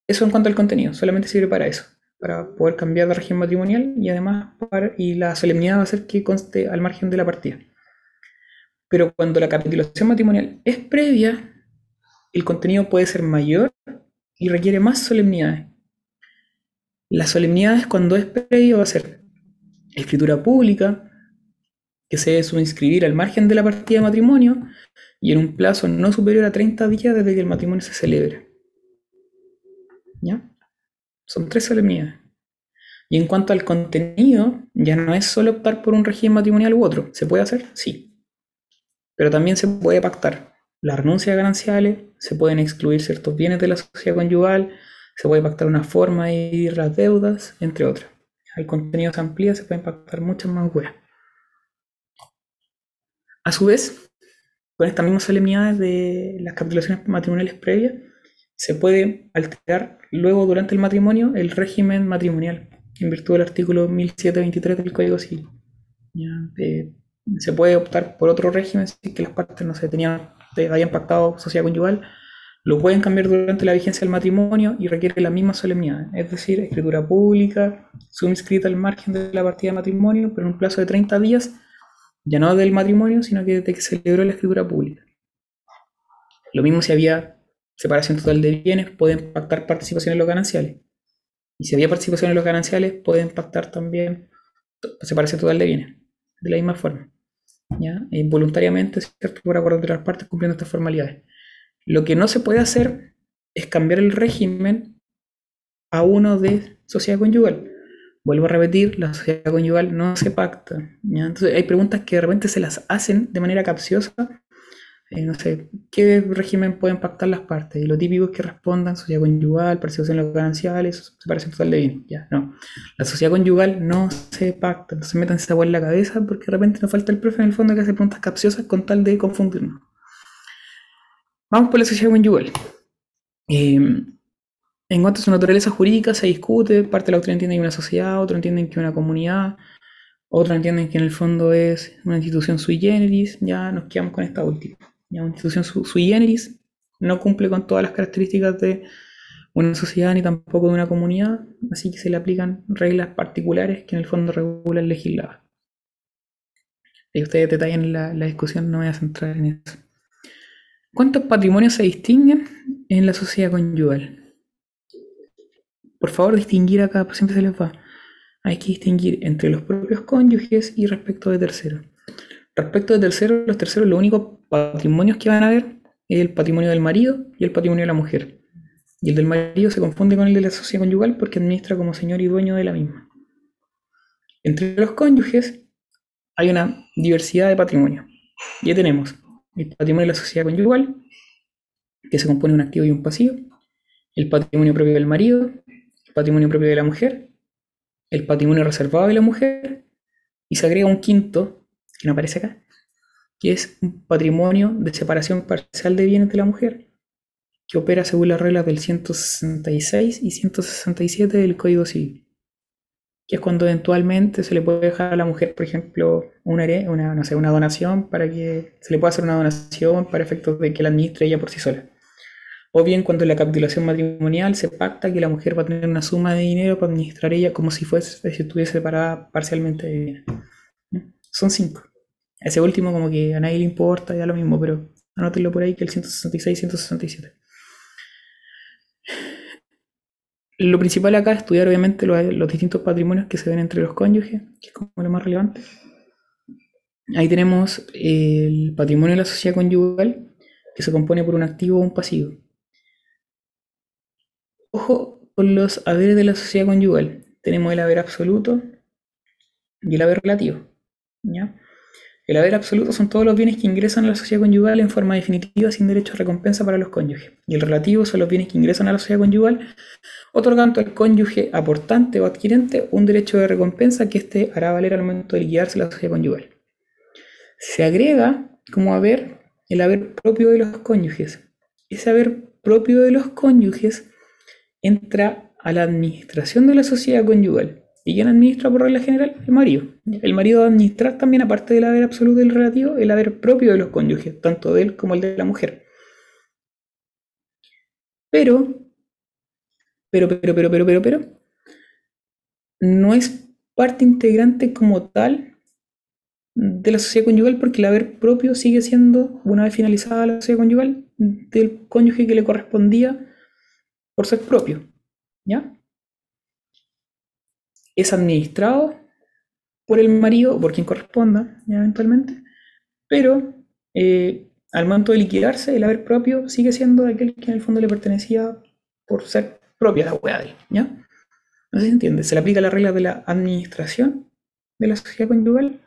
eso en cuanto al contenido, solamente sirve para eso, para poder cambiar de régimen matrimonial y además y la solemnidad va a ser que conste al margen de la partida. Pero cuando la capitulación matrimonial es previa, el contenido puede ser mayor y requiere más solemnidades. La solemnidad es cuando es previo va a ser escritura pública, que se debe subinscribir al margen de la partida de matrimonio y en un plazo no superior a 30 días desde que el matrimonio se celebre. Son tres solemnidades. Y en cuanto al contenido, ya no es solo optar por un régimen matrimonial u otro. ¿Se puede hacer? Sí. Pero también se puede pactar la renuncia de gananciales, se pueden excluir ciertos bienes de la sociedad conyugal, se puede pactar una forma de ir las deudas, entre otras. Hay contenidos amplios, se pueden pactar muchas más huevas. A su vez, con estas mismas solemnidades de las capitulaciones matrimoniales previas, se puede alterar luego durante el matrimonio el régimen matrimonial, en virtud del artículo 1723 del Código Civil. Eh, se puede optar por otro régimen si que las partes no se tenían, habían pactado sociedad conyugal lo pueden cambiar durante la vigencia del matrimonio y requiere la misma solemnidad, es decir, escritura pública, inscrita al margen de la partida de matrimonio, pero en un plazo de 30 días, ya no del matrimonio, sino que desde que se celebró la escritura pública. Lo mismo si había separación total de bienes, pueden pactar participación en los gananciales. Y si había participación en los gananciales, pueden pactar también separación total de bienes, de la misma forma. ¿ya? E voluntariamente, ¿cierto? por acuerdo entre las partes cumpliendo estas formalidades. Lo que no se puede hacer es cambiar el régimen a uno de sociedad conyugal. Vuelvo a repetir, la sociedad conyugal no se pacta. Entonces hay preguntas que de repente se las hacen de manera capciosa. Eh, no sé, ¿qué régimen pueden pactar las partes? Y lo típico es que respondan sociedad conyugal, participación en los gananciales, separación total de bienes. Ya, no. La sociedad conyugal no se pacta. Entonces metan esa agua en la cabeza porque de repente nos falta el profe en el fondo que hace preguntas capciosas con tal de confundirnos. Vamos por la sociedad conyugal. Eh, en cuanto a su naturaleza jurídica se discute, parte de la autoridad entiende que una sociedad, otros entienden que una comunidad, otros entienden que en el fondo es una institución sui generis, ya nos quedamos con esta última. Una institución sui generis no cumple con todas las características de una sociedad ni tampoco de una comunidad, así que se le aplican reglas particulares que en el fondo regulan el legislado. Y ustedes detallan la, la discusión, no voy a centrar en eso. ¿Cuántos patrimonios se distinguen en la sociedad conyugal? Por favor, distinguir acá, pues siempre se les va. Hay que distinguir entre los propios cónyuges y respecto de terceros. Respecto de terceros, los terceros, los únicos patrimonios que van a ver es el patrimonio del marido y el patrimonio de la mujer. Y el del marido se confunde con el de la sociedad conyugal porque administra como señor y dueño de la misma. Entre los cónyuges hay una diversidad de patrimonio. Ya tenemos el patrimonio de la sociedad conyugal, que se compone de un activo y un pasivo, el patrimonio propio del marido, el patrimonio propio de la mujer, el patrimonio reservado de la mujer, y se agrega un quinto, que no aparece acá, que es un patrimonio de separación parcial de bienes de la mujer, que opera según las reglas del 166 y 167 del Código Civil. que es cuando eventualmente se le puede dejar a la mujer, por ejemplo, una, una, no una donación para que se le pueda hacer una donación para efectos de que la administre ella por sí sola. O bien cuando la capitulación matrimonial se pacta que la mujer va a tener una suma de dinero para administrar ella como si fuese si estuviese separada parcialmente de ella. Son cinco. Ese último como que a nadie le importa, ya lo mismo, pero anótenlo por ahí que el 166 y 167. Lo principal acá es estudiar obviamente los, distintos patrimonios que se ven entre los cónyuges, que es como lo más relevante. Ahí tenemos el patrimonio de la sociedad conyugal, que se compone por un activo o un pasivo. Ojo con los haberes de la sociedad conyugal. Tenemos el haber absoluto y el haber relativo. ¿ya? El haber absoluto son todos los bienes que ingresan a la sociedad conyugal en forma definitiva sin derecho a recompensa para los cónyuges. Y el relativo son los bienes que ingresan a la sociedad conyugal, otorgando al cónyuge aportante o adquirente un derecho de recompensa que éste hará valer al momento de liquidarse la sociedad conyugal. Se agrega como haber el haber propio de los cónyuges. Ese haber propio de los cónyuges entra a la administración de la sociedad conyugal ¿Y quién administra por regla general? El marido. El marido va a administrar también, aparte del haber absoluto y el relativo, el haber propio de los cónyuges, tanto de él como el de la mujer. Pero, pero, pero, pero, pero, pero, pero, no es parte integrante como tal de la sociedad conyugal porque el haber propio sigue siendo, una vez finalizada la sociedad conyugal, del cónyuge que le correspondía por ser propio. ¿Ya? Es administrado por el marido o por quien corresponda, eventualmente, pero eh, al momento de liquidarse, el haber propio sigue siendo aquel que en el fondo le pertenecía por ser propia la hueá de él, ¿ya? No se entiende, se le aplica la regla de la administración de la sociedad conyugal,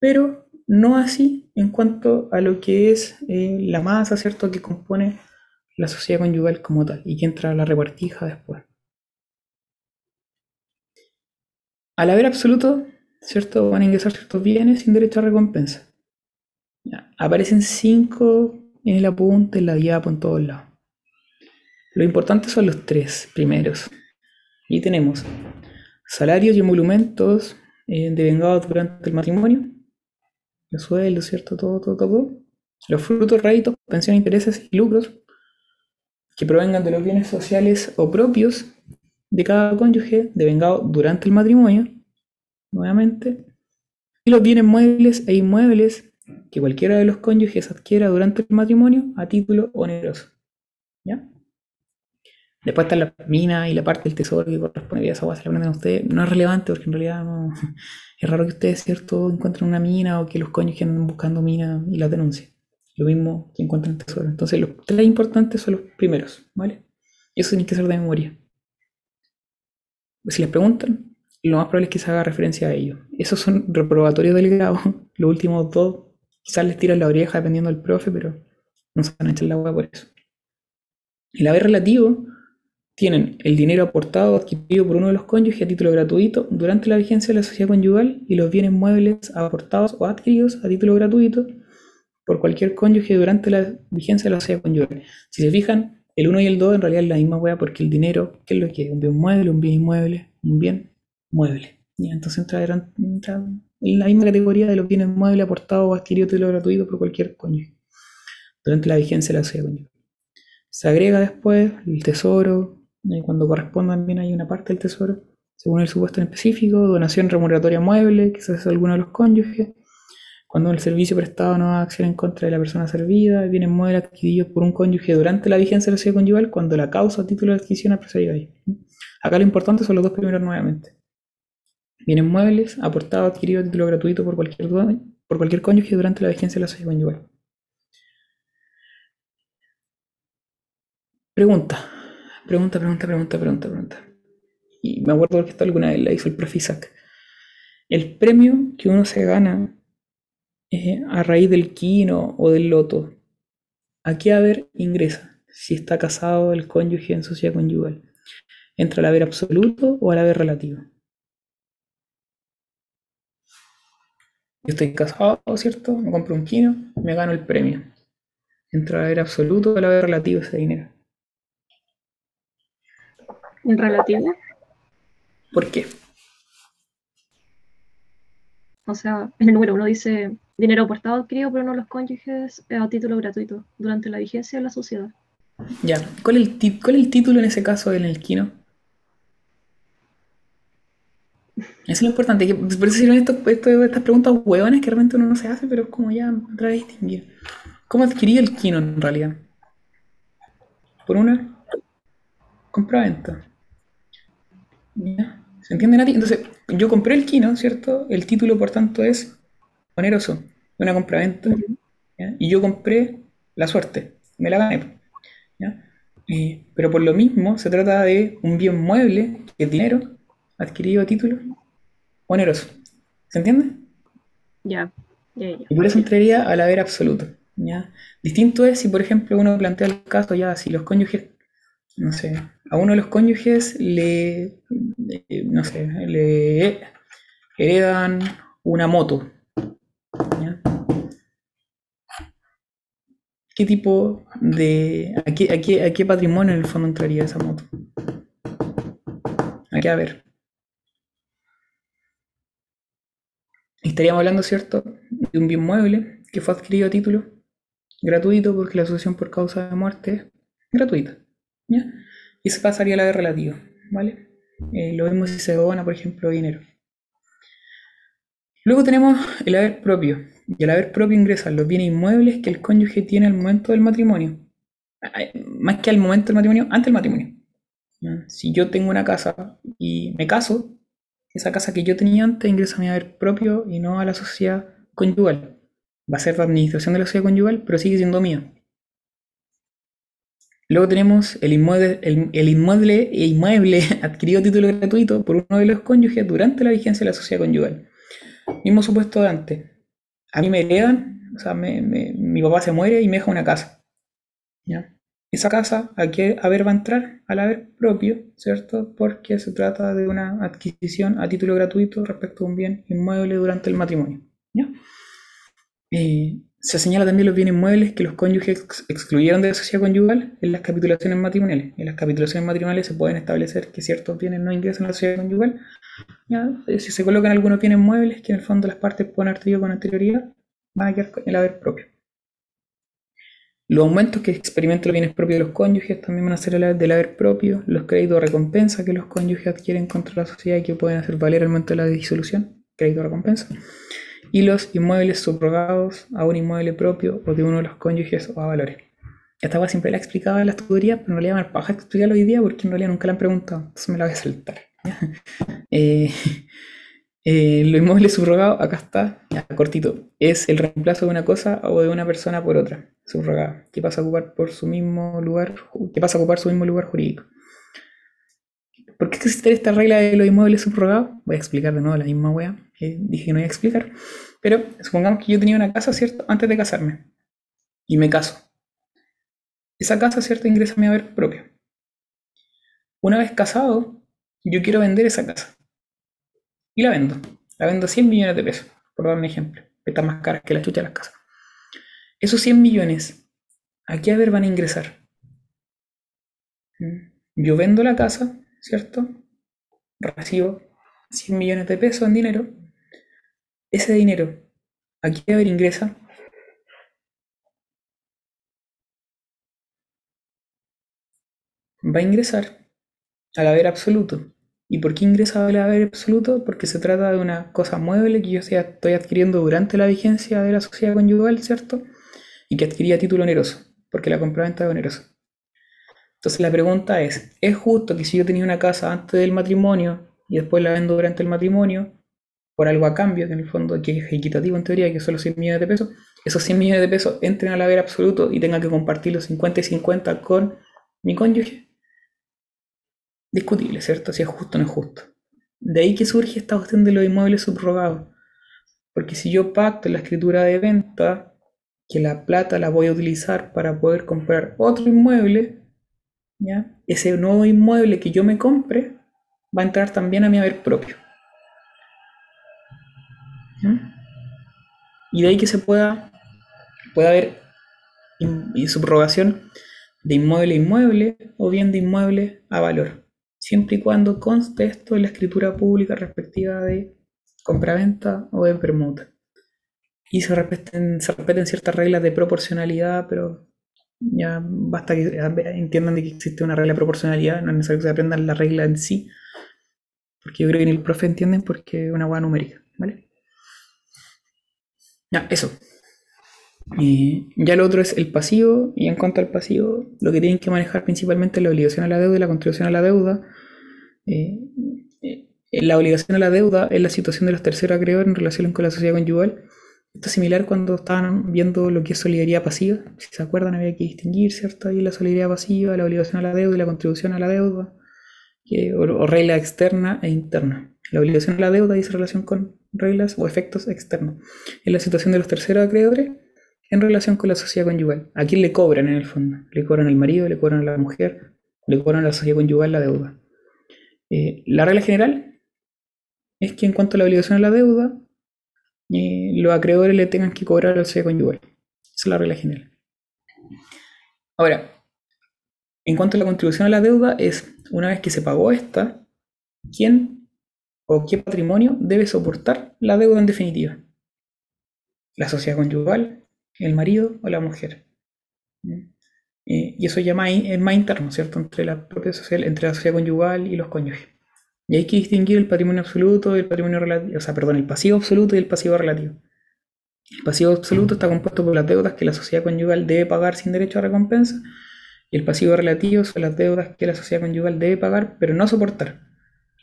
pero no así en cuanto a lo que es eh, la masa, ¿cierto?, que compone la sociedad conyugal como tal y que entra a la repartija después. Al haber absoluto, ¿cierto? Van a ingresar ciertos bienes sin derecho a recompensa. Aparecen cinco en el apunte, en la diapo, en todos lados. Lo importante son los tres primeros. Y tenemos salarios y emolumentos eh, devengados durante el matrimonio, los sueldos, ¿cierto? Todo, todo, todo. Los frutos, réditos, pensiones, intereses y lucros que provengan de los bienes sociales o propios de cada cónyuge devengado durante el matrimonio, nuevamente, y los bienes muebles e inmuebles que cualquiera de los cónyuges adquiera durante el matrimonio a título oneroso. ¿Ya? Después está la mina y la parte del tesoro que corresponde a esa base, la ustedes. No es relevante porque en realidad no, es raro que ustedes, ¿cierto?, encuentren una mina o que los cónyuges anden buscando mina y la denuncien. Lo mismo que encuentran tesoro. Entonces, los tres importantes son los primeros, ¿vale? Eso tiene que ser de memoria si les preguntan, lo más probable es que se haga referencia a ello. Esos son reprobatorios del grado. Los últimos dos quizás les tiran la oreja dependiendo del profe, pero no se van a echar la agua por eso. El haber relativo tienen el dinero aportado o adquirido por uno de los cónyuges a título gratuito durante la vigencia de la sociedad conyugal y los bienes muebles aportados o adquiridos a título gratuito por cualquier cónyuge durante la vigencia de la sociedad conyugal. Si se fijan, el 1 y el 2 en realidad es la misma wea porque el dinero, ¿qué es lo que es? Un bien mueble, un bien inmueble, un bien mueble. Y entonces entra, en la misma categoría de los bienes muebles aportados o adquiridos de lo gratuito por cualquier cónyuge durante la vigencia de la sociedad conyugal. Se agrega después el tesoro, cuando corresponda también hay una parte del tesoro, según el supuesto en específico, donación remuneratoria mueble, que se hace alguno de los cónyuges, cuando el servicio prestado no va a acción en contra de la persona servida, viene mueble adquirido por un cónyuge durante la vigencia de la sociedad conyugal cuando la causa o título de adquisición ha procedido ahí. Acá lo importante son los dos primeros nuevamente. Vienen muebles aportados adquiridos a título gratuito por cualquier, por cualquier cónyuge durante la vigencia de la sociedad conyugal. Pregunta, pregunta, pregunta, pregunta, pregunta, pregunta. Y me acuerdo que esto alguna vez la hizo el profe Isaac. El premio que uno se gana a raíz del quino o del loto. ¿A qué haber ingresa si está casado el cónyuge en sociedad conyugal? ¿Entra al haber absoluto o al haber relativo? Yo estoy casado, ¿cierto? Me compro un quino, me gano el premio. ¿Entra al haber absoluto o al haber relativo ese dinero? ¿En relativo? ¿Por qué? O sea, en el número uno dice dinero aportado adquirido por uno de los cónyuges a título gratuito durante la vigencia de la sociedad. Ya, ¿cuál es el, título en ese caso en el? Eso es lo importante, por eso sirven estos, estas preguntas hueones que realmente uno no se hace, pero es como ya otra vez distinguir. ¿Cómo adquirí el Kino en realidad? Por una compra-venta. ¿Se entiende, Nati? Entonces, yo compré el Kino, ¿cierto? El título, por tanto, es oneroso, una compra-venta. Y yo compré la suerte, me la gané. Eh, pero por lo mismo, se trata de un bien mueble, que es dinero, adquirido a título oneroso. ¿Se entiende? Ya. Y por eso entraría al haber absoluto. ¿ya? Distinto es si, por ejemplo, uno plantea el caso ya, si los cónyuges, no sé, a uno de los cónyuges le, eh, no sé, le heredan una moto. ¿Qué tipo de... A qué, patrimonio en el fondo entraría esa moto? Aquí a ver. Estaríamos hablando, ¿cierto?, de un bien mueble que fue adquirido a título gratuito porque la asociación por causa de muerte es gratuita. ¿ya? Y se pasaría a la haber relativo, ¿vale? Eh, lo mismo si se dona, por ejemplo, dinero. Luego tenemos el haber propio. Y el haber propio ingresa los bienes inmuebles que el cónyuge tiene al momento del matrimonio. Más que al momento del matrimonio, antes del matrimonio. Si yo tengo una casa y me caso, esa casa que yo tenía antes ingresa a mi haber propio y no a la sociedad conyugal. Va a ser la administración de la sociedad conyugal, pero sigue siendo mío. Luego tenemos el inmueble, inmueble adquirido a título gratuito por uno de los cónyuges durante la vigencia de la sociedad conyugal. Mismo supuesto de antes. A mí me heredan, o sea, mi papá se muere y me deja una casa. ¿ya? Esa casa, ¿a qué haber va a entrar? Al haber propio, ¿cierto? Porque se trata de una adquisición a título gratuito respecto a un bien inmueble durante el matrimonio. Eh, se señala también los bienes inmuebles que los cónyuges excluyeron de la sociedad conyugal en las capitulaciones matrimoniales. En las capitulaciones matrimoniales se pueden establecer que ciertos bienes no ingresan a la sociedad conyugal. Si se colocan algunos bienes muebles que en el fondo las partes pueden haber con anterioridad, van a quedar en el haber propio. Los aumentos que experimentan los bienes propios de los cónyuges también van a ser del haber propio, los créditos recompensa que los cónyuges adquieren contra la sociedad y que pueden hacer valer el momento de la disolución, crédito recompensa, y los inmuebles subrogados a un inmueble propio o de uno de los cónyuges o a valores. Esta cosa siempre la explicaba en la tutoría, pero no le a paja explicarlo hoy día porque en realidad nunca la han preguntado, entonces me la voy a saltar. eh, eh, lo inmueble subrogado, acá está, cortito, es el reemplazo de una cosa o de una persona por otra, subrogada, que pasa a ocupar por su mismo lugar, que pasa a ocupar su mismo lugar jurídico. ¿Por qué existe esta regla de los inmuebles subrogados? Voy a explicar de nuevo la misma wea que dije que no iba a explicar. Pero supongamos que yo tenía una casa, ¿cierto? Antes de casarme. Y me caso. Esa casa, ¿cierto? Ingresa a mi haber propio. Una vez casado, yo quiero vender esa casa y la vendo. La vendo 100 millones de pesos, por dar un ejemplo. Está más cara que la chucha de las casas. Esos 100 millones, ¿a qué haber van a ingresar? ¿Mm? Yo vendo la casa, ¿cierto? Recibo 100 millones de pesos en dinero. Ese dinero, ¿a qué haber ingresa? Va a ingresar al haber absoluto. ¿Y por qué ingresa haber absoluto? Porque se trata de una cosa mueble que yo estoy adquiriendo durante la vigencia de la sociedad conyugal, ¿cierto? Y que adquiría título oneroso, porque la compraventa es onerosa. Entonces la pregunta es, ¿es justo que si yo tenía una casa antes del matrimonio y después la vendo durante el matrimonio, por algo a cambio, que en el fondo que es equitativo en teoría, que son los 100 millones de pesos, esos 100 millones de pesos entren al haber absoluto y tenga que compartir los 50 y 50 con mi cónyuge? Discutible, ¿cierto? Si es justo o no es justo. De ahí que surge esta cuestión de los inmuebles subrogados. Porque si yo pacto en la escritura de venta que la plata la voy a utilizar para poder comprar otro inmueble, ese nuevo inmueble que yo me compre va a entrar también a mi haber propio. Y de ahí que se pueda, pueda haber subrogación de inmueble a inmueble o bien de inmueble a valor siempre y cuando conste esto en la escritura pública respectiva de compra-venta o de permuta. Y se respeten, se respeten ciertas reglas de proporcionalidad, pero ya basta que entiendan de que existe una regla de proporcionalidad, no es necesario que se aprendan la regla en sí, porque yo creo que ni el profe entienden porque es una hueá numérica, ¿vale? Ya, eso. Ya lo otro es el pasivo, y en cuanto al pasivo, lo que tienen que manejar principalmente es la obligación a la deuda y la contribución a la deuda. Eh, eh, la obligación a la deuda es la situación de los terceros acreedores en relación con la sociedad conyugal. Esto es similar cuando estaban viendo lo que es solidaridad pasiva. Si se acuerdan, había que distinguir, ¿cierto? Ahí la solidaridad pasiva, la obligación a la deuda y la contribución a la deuda, o, regla externa e interna. La obligación a la deuda dice relación con reglas o efectos externos. Es la situación de los terceros acreedores en relación con la sociedad conyugal. ¿A quién le cobran en el fondo? Le cobran al marido, le cobran a la mujer, le cobran a la sociedad conyugal la deuda. Eh, la regla general es que en cuanto a la obligación a la deuda, eh, los acreedores le tengan que cobrar a la sociedad conyugal. Esa es la regla general. Ahora, en cuanto a la contribución a la deuda, es una vez que se pagó esta, ¿quién o qué patrimonio debe soportar la deuda en definitiva? La sociedad conyugal, el marido o la mujer. Eh, y eso ya es más interno, ¿cierto? Entre la propia social, entre la sociedad conyugal y los cónyuges. Y hay que distinguir el patrimonio absoluto y el patrimonio relativo, o sea, perdón, el pasivo absoluto y el pasivo relativo. El pasivo absoluto está compuesto por las deudas que la sociedad conyugal debe pagar sin derecho a recompensa, y el pasivo relativo son las deudas que la sociedad conyugal debe pagar, pero no soportar.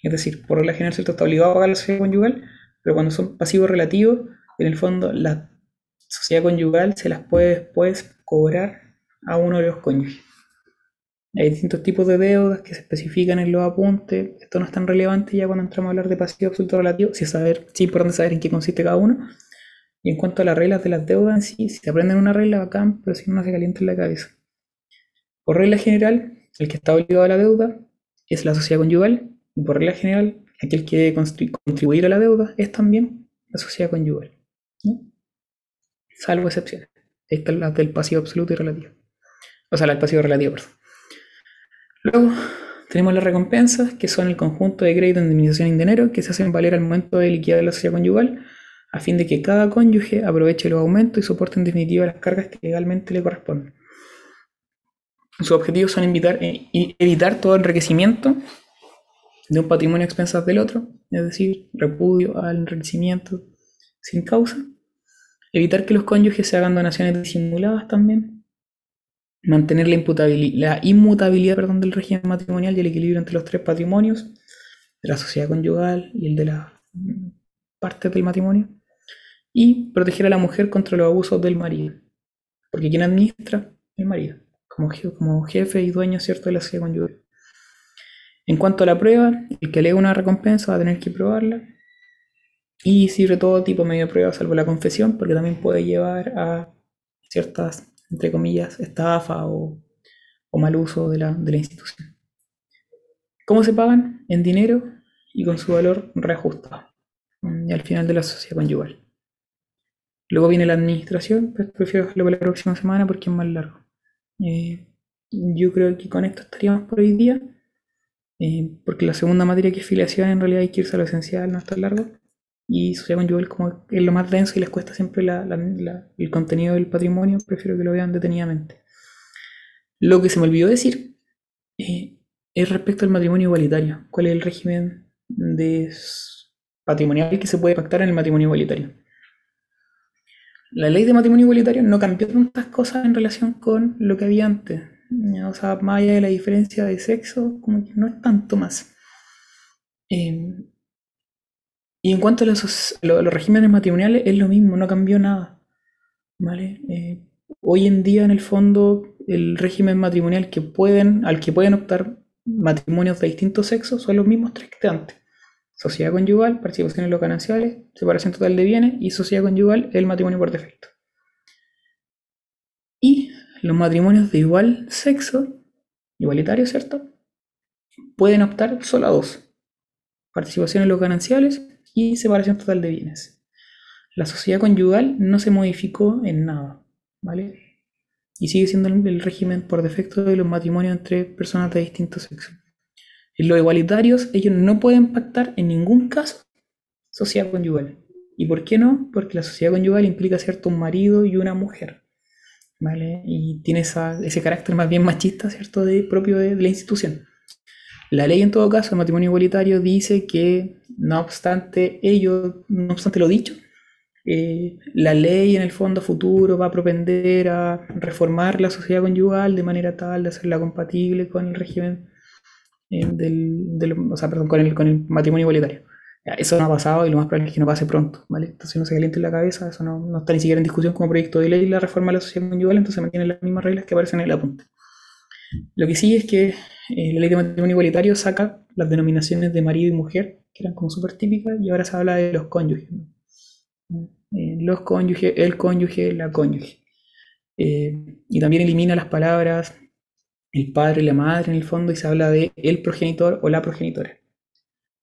Es decir, por regla general, ¿cierto? está obligado a pagar la sociedad conyugal, pero cuando son pasivos relativos, en el fondo la sociedad conyugal se las puede después cobrar a uno de los cónyuges. Hay distintos tipos de deudas que se especifican en los apuntes. Esto no es tan relevante ya cuando entramos a hablar de pasivo absoluto relativo, es, saber, es importante saber en qué consiste cada uno. Y en cuanto a las reglas de las deudas en sí, si se aprenden una regla, bacán, pero si no, se calienta en la cabeza. Por regla general, el que está obligado a la deuda es la sociedad conyugal, y por regla general, aquel que debe contribuir a la deuda es también la sociedad conyugal. Salvo excepciones. Esta es la del pasivo absoluto y relativo. O sea, del pasivo relativo, perdón. Luego tenemos las recompensas, que son el conjunto de crédito, indemnización y dinero que se hacen valer al momento de liquidar la sociedad conyugal, a fin de que cada cónyuge aproveche los aumentos y soporte en definitiva las cargas que legalmente le corresponden. Sus objetivos son eh, evitar todo enriquecimiento de un patrimonio a expensas del otro, es decir, repudio al enriquecimiento sin causa, evitar que los cónyuges se hagan donaciones disimuladas también, mantener la, la inmutabilidad perdón, del régimen matrimonial y el equilibrio entre los tres patrimonios, de la sociedad conyugal y el de la parte del matrimonio, y proteger a la mujer contra los abusos del marido, porque quien administra el marido, como, como jefe y dueño cierto de la sociedad conyugal. En cuanto a la prueba, el que alega una recompensa va a tener que probarla. Y sirve todo tipo de medio de prueba, salvo la confesión, porque también puede llevar a ciertas entre comillas, estafa o, mal uso de la, institución. ¿Cómo se pagan? En dinero y con su valor reajustado. Mm, y al final de la sociedad conyugal. Luego viene la administración, pero prefiero dejarlo para la próxima semana porque es más largo. Eh, yo creo que con esto estaríamos por hoy día, eh, porque la segunda materia que es filiación en realidad hay que irse a lo esencial, no es tan largo y sociedad conyugal como es lo más denso y les cuesta siempre el contenido del patrimonio, prefiero que lo vean detenidamente. Lo que se me olvidó decir eh, es respecto al matrimonio igualitario. ¿Cuál es el régimen de patrimonial que se puede pactar en el matrimonio igualitario? La ley de matrimonio igualitario no cambió tantas cosas en relación con lo que había antes. O sea, más allá de la diferencia de sexo, como que no es tanto más. Eh, y en cuanto a los, regímenes matrimoniales, es lo mismo, no cambió nada. ¿Vale? Eh, hoy en día, en el fondo, el régimen matrimonial que pueden, al que pueden optar matrimonios de distintos sexos son los mismos tres que antes. Sociedad conyugal, participación en los gananciales, separación total de bienes y sociedad conyugal, el matrimonio por defecto. Y los matrimonios de igual sexo, igualitario, ¿cierto? Pueden optar solo a dos. Participación en los gananciales y separación total de bienes. La sociedad conyugal no se modificó en nada, ¿vale? Y sigue siendo el régimen por defecto de los matrimonios entre personas de distintos sexos. En los igualitarios, ellos no pueden pactar en ningún caso sociedad conyugal. ¿Y por qué no? Porque la sociedad conyugal implica, ¿cierto?, un marido y una mujer. ¿Vale? Y tiene ese carácter más bien machista, ¿cierto?, de, propio de, la institución. La ley, en todo caso, el matrimonio igualitario dice que, no obstante ello, no obstante lo dicho, eh, la ley en el fondo futuro va a propender a reformar la sociedad conyugal de manera tal de hacerla compatible con el régimen eh, del, o sea, perdón, con el, con el matrimonio igualitario. Eso no ha pasado y lo más probable es que no pase pronto, ¿vale? Entonces no se caliente en la cabeza, eso no, está ni siquiera en discusión como proyecto de ley la reforma de la sociedad conyugal, entonces mantienen las mismas reglas que aparecen en el apunte. Lo que sí es que eh, la ley de matrimonio igualitario saca las denominaciones de marido y mujer, que eran como súper típicas, y ahora se habla de los cónyuges. Eh, los cónyuges, el cónyuge, la cónyuge. Eh, y también elimina las palabras el padre y la madre en el fondo y se habla de el progenitor o la progenitora.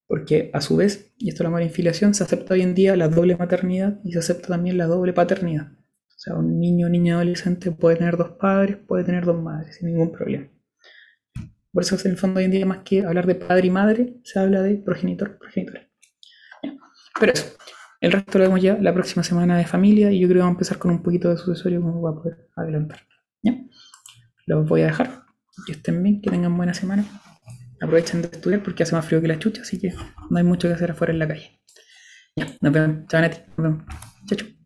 Porque a su vez, y esto es la mala infiliación, se acepta hoy en día la doble maternidad y se acepta también la doble paternidad. O sea, un niño o niña adolescente puede tener dos padres, puede tener dos madres, sin ningún problema. Por eso en el fondo hoy en día más que hablar de padre y madre, se habla de progenitor, progenitora. Pero eso, el resto lo vemos ya la próxima semana de familia y yo creo que vamos a empezar con un poquito de sucesorio como va a poder adelantar. ¿Ya? Los voy a dejar. Que estén bien, que tengan buena semana. Aprovechen de estudiar porque hace más frío que la chucha, así que no hay mucho que hacer afuera en la calle. Ya, nos vemos. Chao, Neti. Nos vemos. Chao, chao.